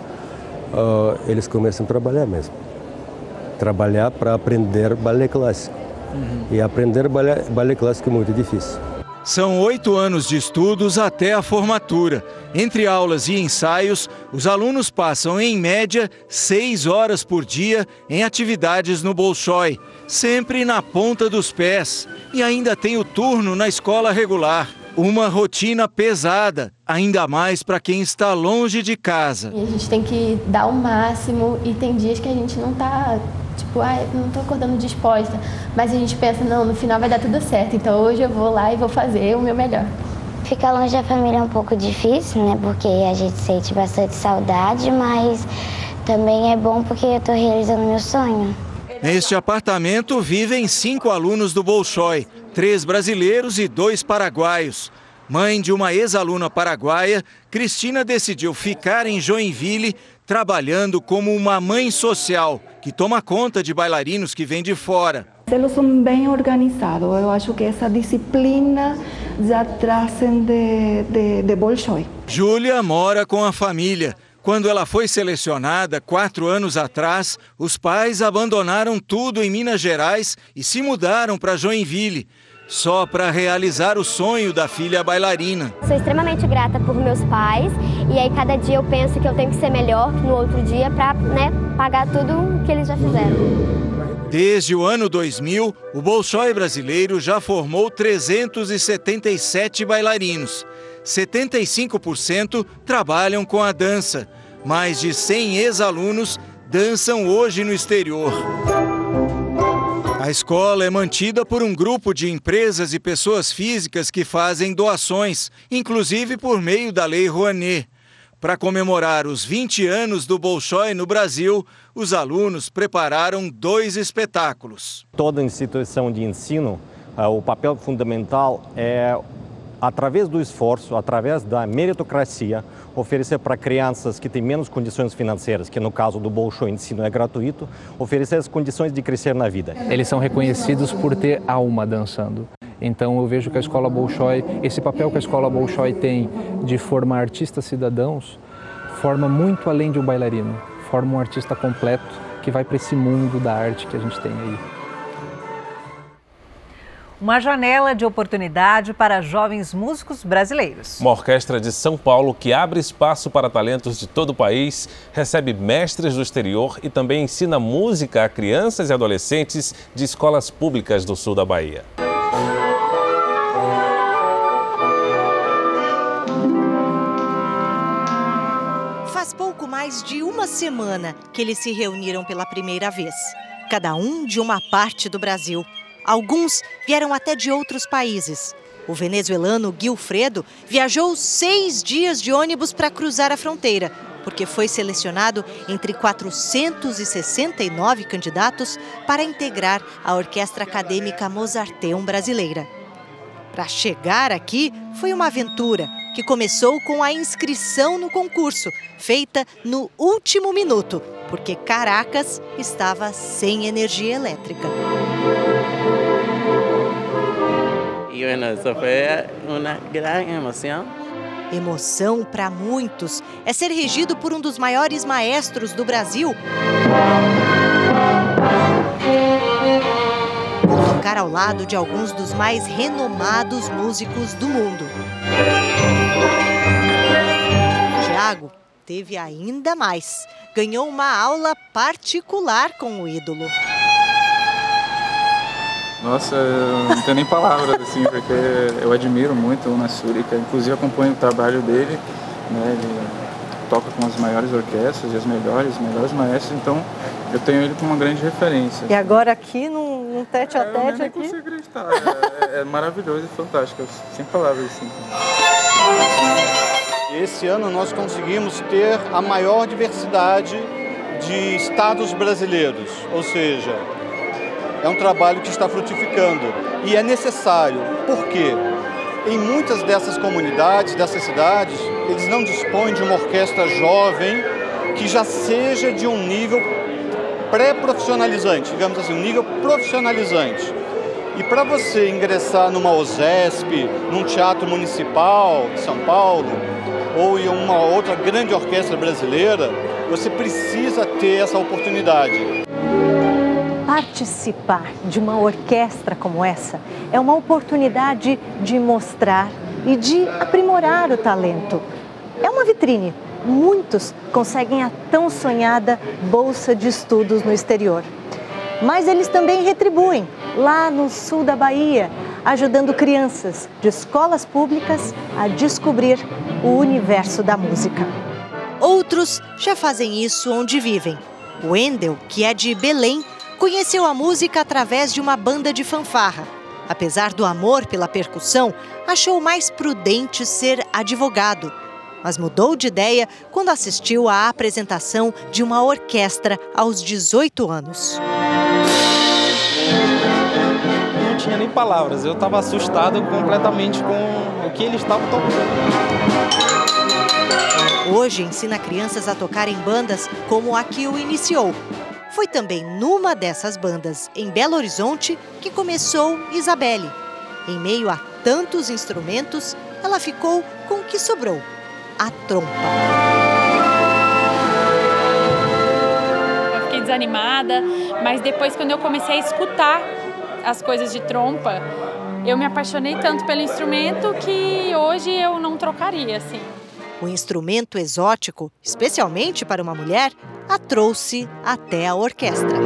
Speaker 78: uh, eles começam a trabalhar mesmo. Trabalhar para aprender balé clássico. Uhum. E aprender balé, balé clássico é muito difícil.
Speaker 72: São oito anos de estudos até a formatura. Entre aulas e ensaios, os alunos passam, em média, seis horas por dia em atividades no Bolshoi, sempre na ponta dos pés. E ainda tem o turno na escola regular. Uma rotina pesada, ainda mais para quem está longe de casa.
Speaker 77: A gente tem que dar o máximo e tem dias que a gente não está tipo, ah, não estou acordando disposta. Mas a gente pensa, não, no final vai dar tudo certo. Então hoje eu vou lá e vou fazer o meu melhor.
Speaker 78: Ficar longe da família é um pouco difícil, né? Porque a gente sente bastante saudade, mas também é bom porque eu estou realizando meu sonho.
Speaker 72: Neste apartamento vivem cinco alunos do Bolshoi, três brasileiros e dois paraguaios. Mãe de uma ex-aluna paraguaia, Cristina decidiu ficar em Joinville trabalhando como uma mãe social que toma conta de bailarinos que vêm de fora.
Speaker 77: Eles são bem organizados. Eu acho que essa disciplina já trazem de, de, de Bolshoi.
Speaker 72: Júlia mora com a família. Quando ela foi selecionada quatro anos atrás, os pais abandonaram tudo em Minas Gerais e se mudaram para Joinville só para realizar o sonho da filha bailarina.
Speaker 77: Sou extremamente grata por meus pais e aí cada dia eu penso que eu tenho que ser melhor no outro dia para né, pagar tudo que eles já fizeram.
Speaker 72: Desde o ano 2000, o Bolshoi brasileiro já formou 377 bailarinos. 75% trabalham com a dança. Mais de 100 ex-alunos dançam hoje no exterior. A escola é mantida por um grupo de empresas e pessoas físicas que fazem doações, inclusive por meio da Lei Rouanet. Para comemorar os 20 anos do Bolshoi no Brasil, os alunos prepararam dois espetáculos.
Speaker 63: Toda instituição de ensino, eh, o papel fundamental é, através do esforço, através da meritocracia, oferecer para crianças que têm menos condições financeiras, que no caso do Bolshoi ensino é gratuito, oferecer as condições de crescer na vida.
Speaker 79: Eles são reconhecidos por ter alma dançando. Então eu vejo que a escola Bolshoi, esse papel que a escola Bolshoi tem de formar artistas cidadãos, forma muito além de um bailarino, forma um artista completo que vai para esse mundo da arte que a gente tem aí.
Speaker 2: Uma janela de oportunidade para jovens músicos brasileiros.
Speaker 3: Uma orquestra de São Paulo que abre espaço para talentos de todo o país, recebe mestres do exterior e também ensina música a crianças e adolescentes de escolas públicas do sul da Bahia.
Speaker 66: Faz pouco mais de uma semana que eles se reuniram pela primeira vez, cada um de uma parte do Brasil. Alguns vieram até de outros países. O venezuelano Gilfredo viajou seis dias de ônibus para cruzar a fronteira, porque foi selecionado entre 469 candidatos para integrar a Orquestra Acadêmica Mozarteum Brasileira. Para chegar aqui foi uma aventura que começou com a inscrição no concurso, feita no último minuto, porque Caracas estava sem energia elétrica.
Speaker 80: Bueno, uma grande emoção.
Speaker 66: Emoção para muitos é ser regido por um dos maiores maestros do Brasil. Ou tocar ao lado de alguns dos mais renomados músicos do mundo. Tiago teve ainda mais. Ganhou uma aula particular com o ídolo.
Speaker 61: Nossa, eu não tenho nem palavras, assim, porque eu admiro muito o Nassurica, inclusive acompanho o trabalho dele, né, ele toca com as maiores orquestras e as melhores, os melhores maestros, então eu tenho ele como uma grande referência.
Speaker 2: E agora aqui num, num tete a tete
Speaker 61: eu nem
Speaker 2: aqui.
Speaker 61: consigo acreditar, é, é maravilhoso e fantástico, sem palavras, assim.
Speaker 57: Esse ano nós conseguimos ter a maior diversidade de estados brasileiros, ou seja, é um trabalho que está frutificando e é necessário. Por quê? Em muitas dessas comunidades, dessas cidades, eles não dispõem de uma orquestra jovem que já seja de um nível pré-profissionalizante, digamos assim, um nível profissionalizante. E para você ingressar numa OSESP, num teatro municipal de São Paulo, ou em uma outra grande orquestra brasileira, você precisa ter essa oportunidade.
Speaker 2: Participar de uma orquestra como essa é uma oportunidade de mostrar e de aprimorar o talento. É uma vitrine. Muitos conseguem a tão sonhada bolsa de estudos no exterior. Mas eles também retribuem lá no sul da Bahia, ajudando crianças de escolas públicas a descobrir o universo da música.
Speaker 66: Outros já fazem isso onde vivem. O Endel, que é de Belém, conheceu a música através de uma banda de fanfarra. Apesar do amor pela percussão, achou mais prudente ser advogado. Mas mudou de ideia quando assistiu à apresentação de uma orquestra aos 18 anos.
Speaker 81: Não tinha nem palavras, eu estava assustado completamente com o que eles estavam tocando.
Speaker 66: Hoje ensina crianças a tocar em bandas como a que o iniciou, foi também numa dessas bandas, em Belo Horizonte, que começou Isabelle. Em meio a tantos instrumentos, ela ficou com o que sobrou: a trompa.
Speaker 82: Eu fiquei desanimada, mas depois, quando eu comecei a escutar as coisas de trompa, eu me apaixonei tanto pelo instrumento que hoje eu não trocaria assim.
Speaker 66: O instrumento exótico, especialmente para uma mulher, a trouxe até a orquestra.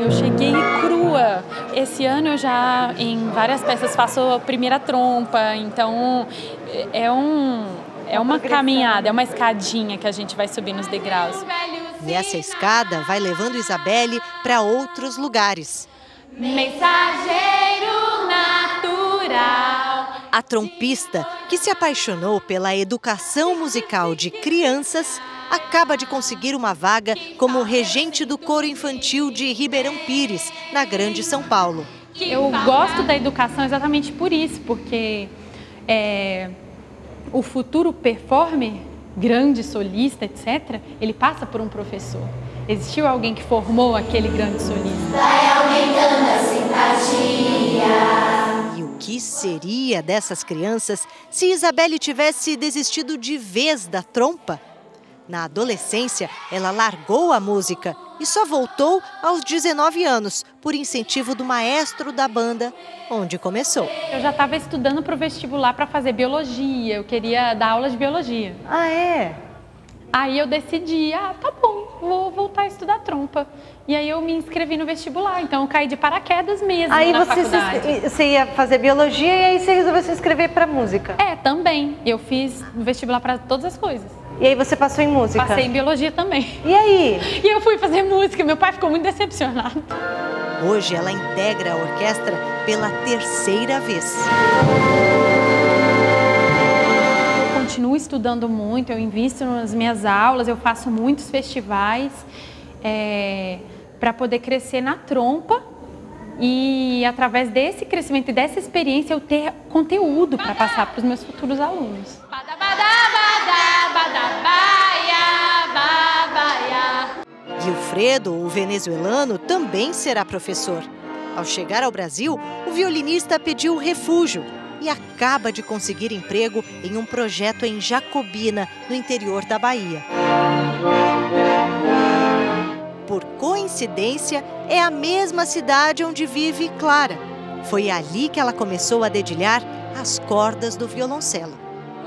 Speaker 82: Eu cheguei crua. Esse ano eu já, em várias peças, faço a primeira trompa, então é um. É uma caminhada, é uma escadinha que a gente vai subir nos degraus.
Speaker 66: E essa escada vai levando Isabelle para outros lugares.
Speaker 82: Mensageiro natural.
Speaker 66: A trompista, que se apaixonou pela educação musical de crianças, acaba de conseguir uma vaga como regente do coro infantil de Ribeirão Pires, na Grande São Paulo.
Speaker 82: Eu gosto da educação exatamente por isso, porque é, o futuro performer, grande solista, etc., ele passa por um professor. Existiu alguém que formou aquele grande solista.
Speaker 66: Vai aumentando a simpatia. O que seria dessas crianças se Isabelle tivesse desistido de vez da trompa? Na adolescência, ela largou a música e só voltou aos 19 anos, por incentivo do maestro da banda, onde começou.
Speaker 82: Eu já estava estudando para o vestibular para fazer biologia, eu queria dar aula de biologia.
Speaker 66: Ah, é?
Speaker 82: Aí eu decidi, ah, tá bom, vou voltar a estudar trompa. E aí eu me inscrevi no vestibular, então eu caí de paraquedas mesmo
Speaker 2: aí
Speaker 82: na
Speaker 2: você
Speaker 82: faculdade.
Speaker 2: Se, você ia fazer biologia e aí você resolveu se inscrever para música?
Speaker 82: É, também. Eu fiz vestibular para todas as coisas.
Speaker 2: E aí você passou em música?
Speaker 82: Passei em biologia também.
Speaker 2: E aí?
Speaker 82: E eu fui fazer música, meu pai ficou muito decepcionado.
Speaker 66: Hoje ela integra a orquestra pela terceira vez.
Speaker 82: Continuo estudando muito, eu invisto nas minhas aulas, eu faço muitos festivais é, para poder crescer na trompa e através desse crescimento e dessa experiência eu ter conteúdo para passar para os meus futuros alunos.
Speaker 66: Gilfredo, o venezuelano, também será professor. Ao chegar ao Brasil, o violinista pediu refúgio e acaba de conseguir emprego em um projeto em Jacobina, no interior da Bahia. Por coincidência, é a mesma cidade onde vive Clara. Foi ali que ela começou a dedilhar as cordas do violoncelo.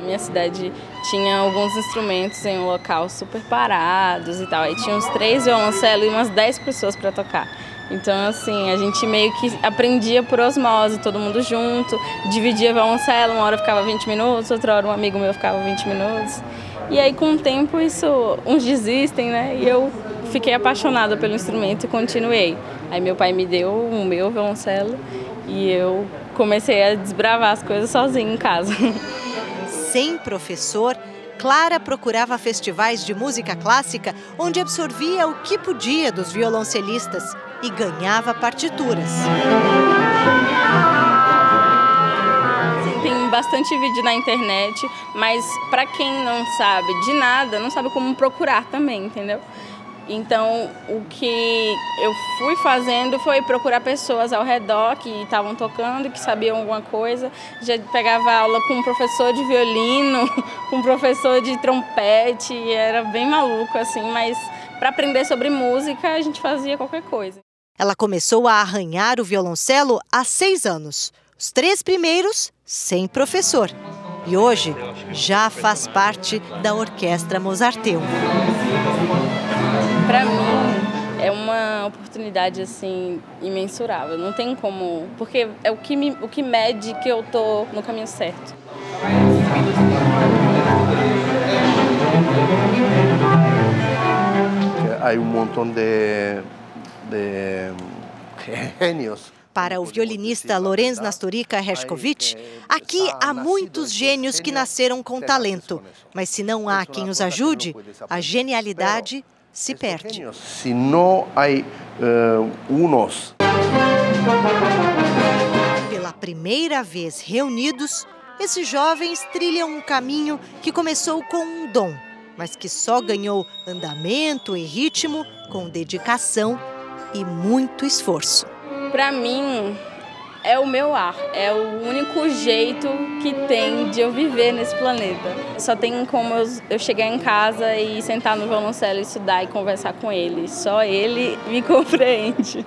Speaker 62: Minha cidade tinha alguns instrumentos em um local super parados e tal. Aí tinha uns três violoncelos e umas dez pessoas para tocar. Então, assim, a gente meio que aprendia por osmose, todo mundo junto, dividia violoncelo, uma hora ficava 20 minutos, outra hora um amigo meu ficava 20 minutos. E aí, com o tempo, isso, uns desistem, né? E eu fiquei apaixonada pelo instrumento e continuei. Aí meu pai me deu o meu violoncelo e eu comecei a desbravar as coisas sozinha em casa.
Speaker 66: Sem professor, Clara procurava festivais de música clássica onde absorvia o que podia dos violoncelistas e ganhava partituras.
Speaker 62: Tem bastante vídeo na internet, mas para quem não sabe de nada, não sabe como procurar também, entendeu? Então, o que eu fui fazendo foi procurar pessoas ao redor que estavam tocando, que sabiam alguma coisa. Já pegava aula com um professor de violino, com um professor de trompete, era bem maluco assim, mas para aprender sobre música a gente fazia qualquer coisa.
Speaker 66: Ela começou a arranhar o violoncelo há seis anos. Os três primeiros sem professor. E hoje já faz parte da Orquestra Mozarteum.
Speaker 62: Para mim é uma oportunidade assim imensurável. Não tem como, porque é o que me, o que mede que eu tô no caminho certo.
Speaker 83: Hay un montón de, de genios
Speaker 66: para o violinista Lorenz Nasturica Hershkovich, aqui há muitos gênios que nasceram com talento, mas se não há quem os ajude, a genialidade se perde.
Speaker 83: Se não há unos.
Speaker 66: Pela primeira vez reunidos, esses jovens trilham um caminho que começou com um dom, mas que só ganhou andamento e ritmo com dedicação e muito esforço.
Speaker 62: Para mim, é o meu ar, é o único jeito que tem de eu viver nesse planeta. Só tem como eu, chegar em casa e sentar no violoncelo, estudar e conversar com ele. Só ele me compreende.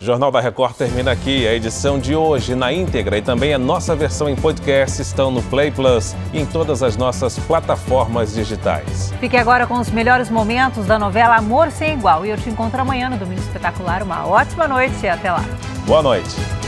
Speaker 3: O Jornal da Record termina aqui. A edição de hoje na íntegra e também a nossa versão em podcast estão no Play Plus e em todas as nossas plataformas digitais.
Speaker 2: Fique agora com os melhores momentos da novela Amor Sem Igual. E eu te encontro amanhã no Domingo Espetacular. Uma ótima noite e até lá.
Speaker 3: Boa noite.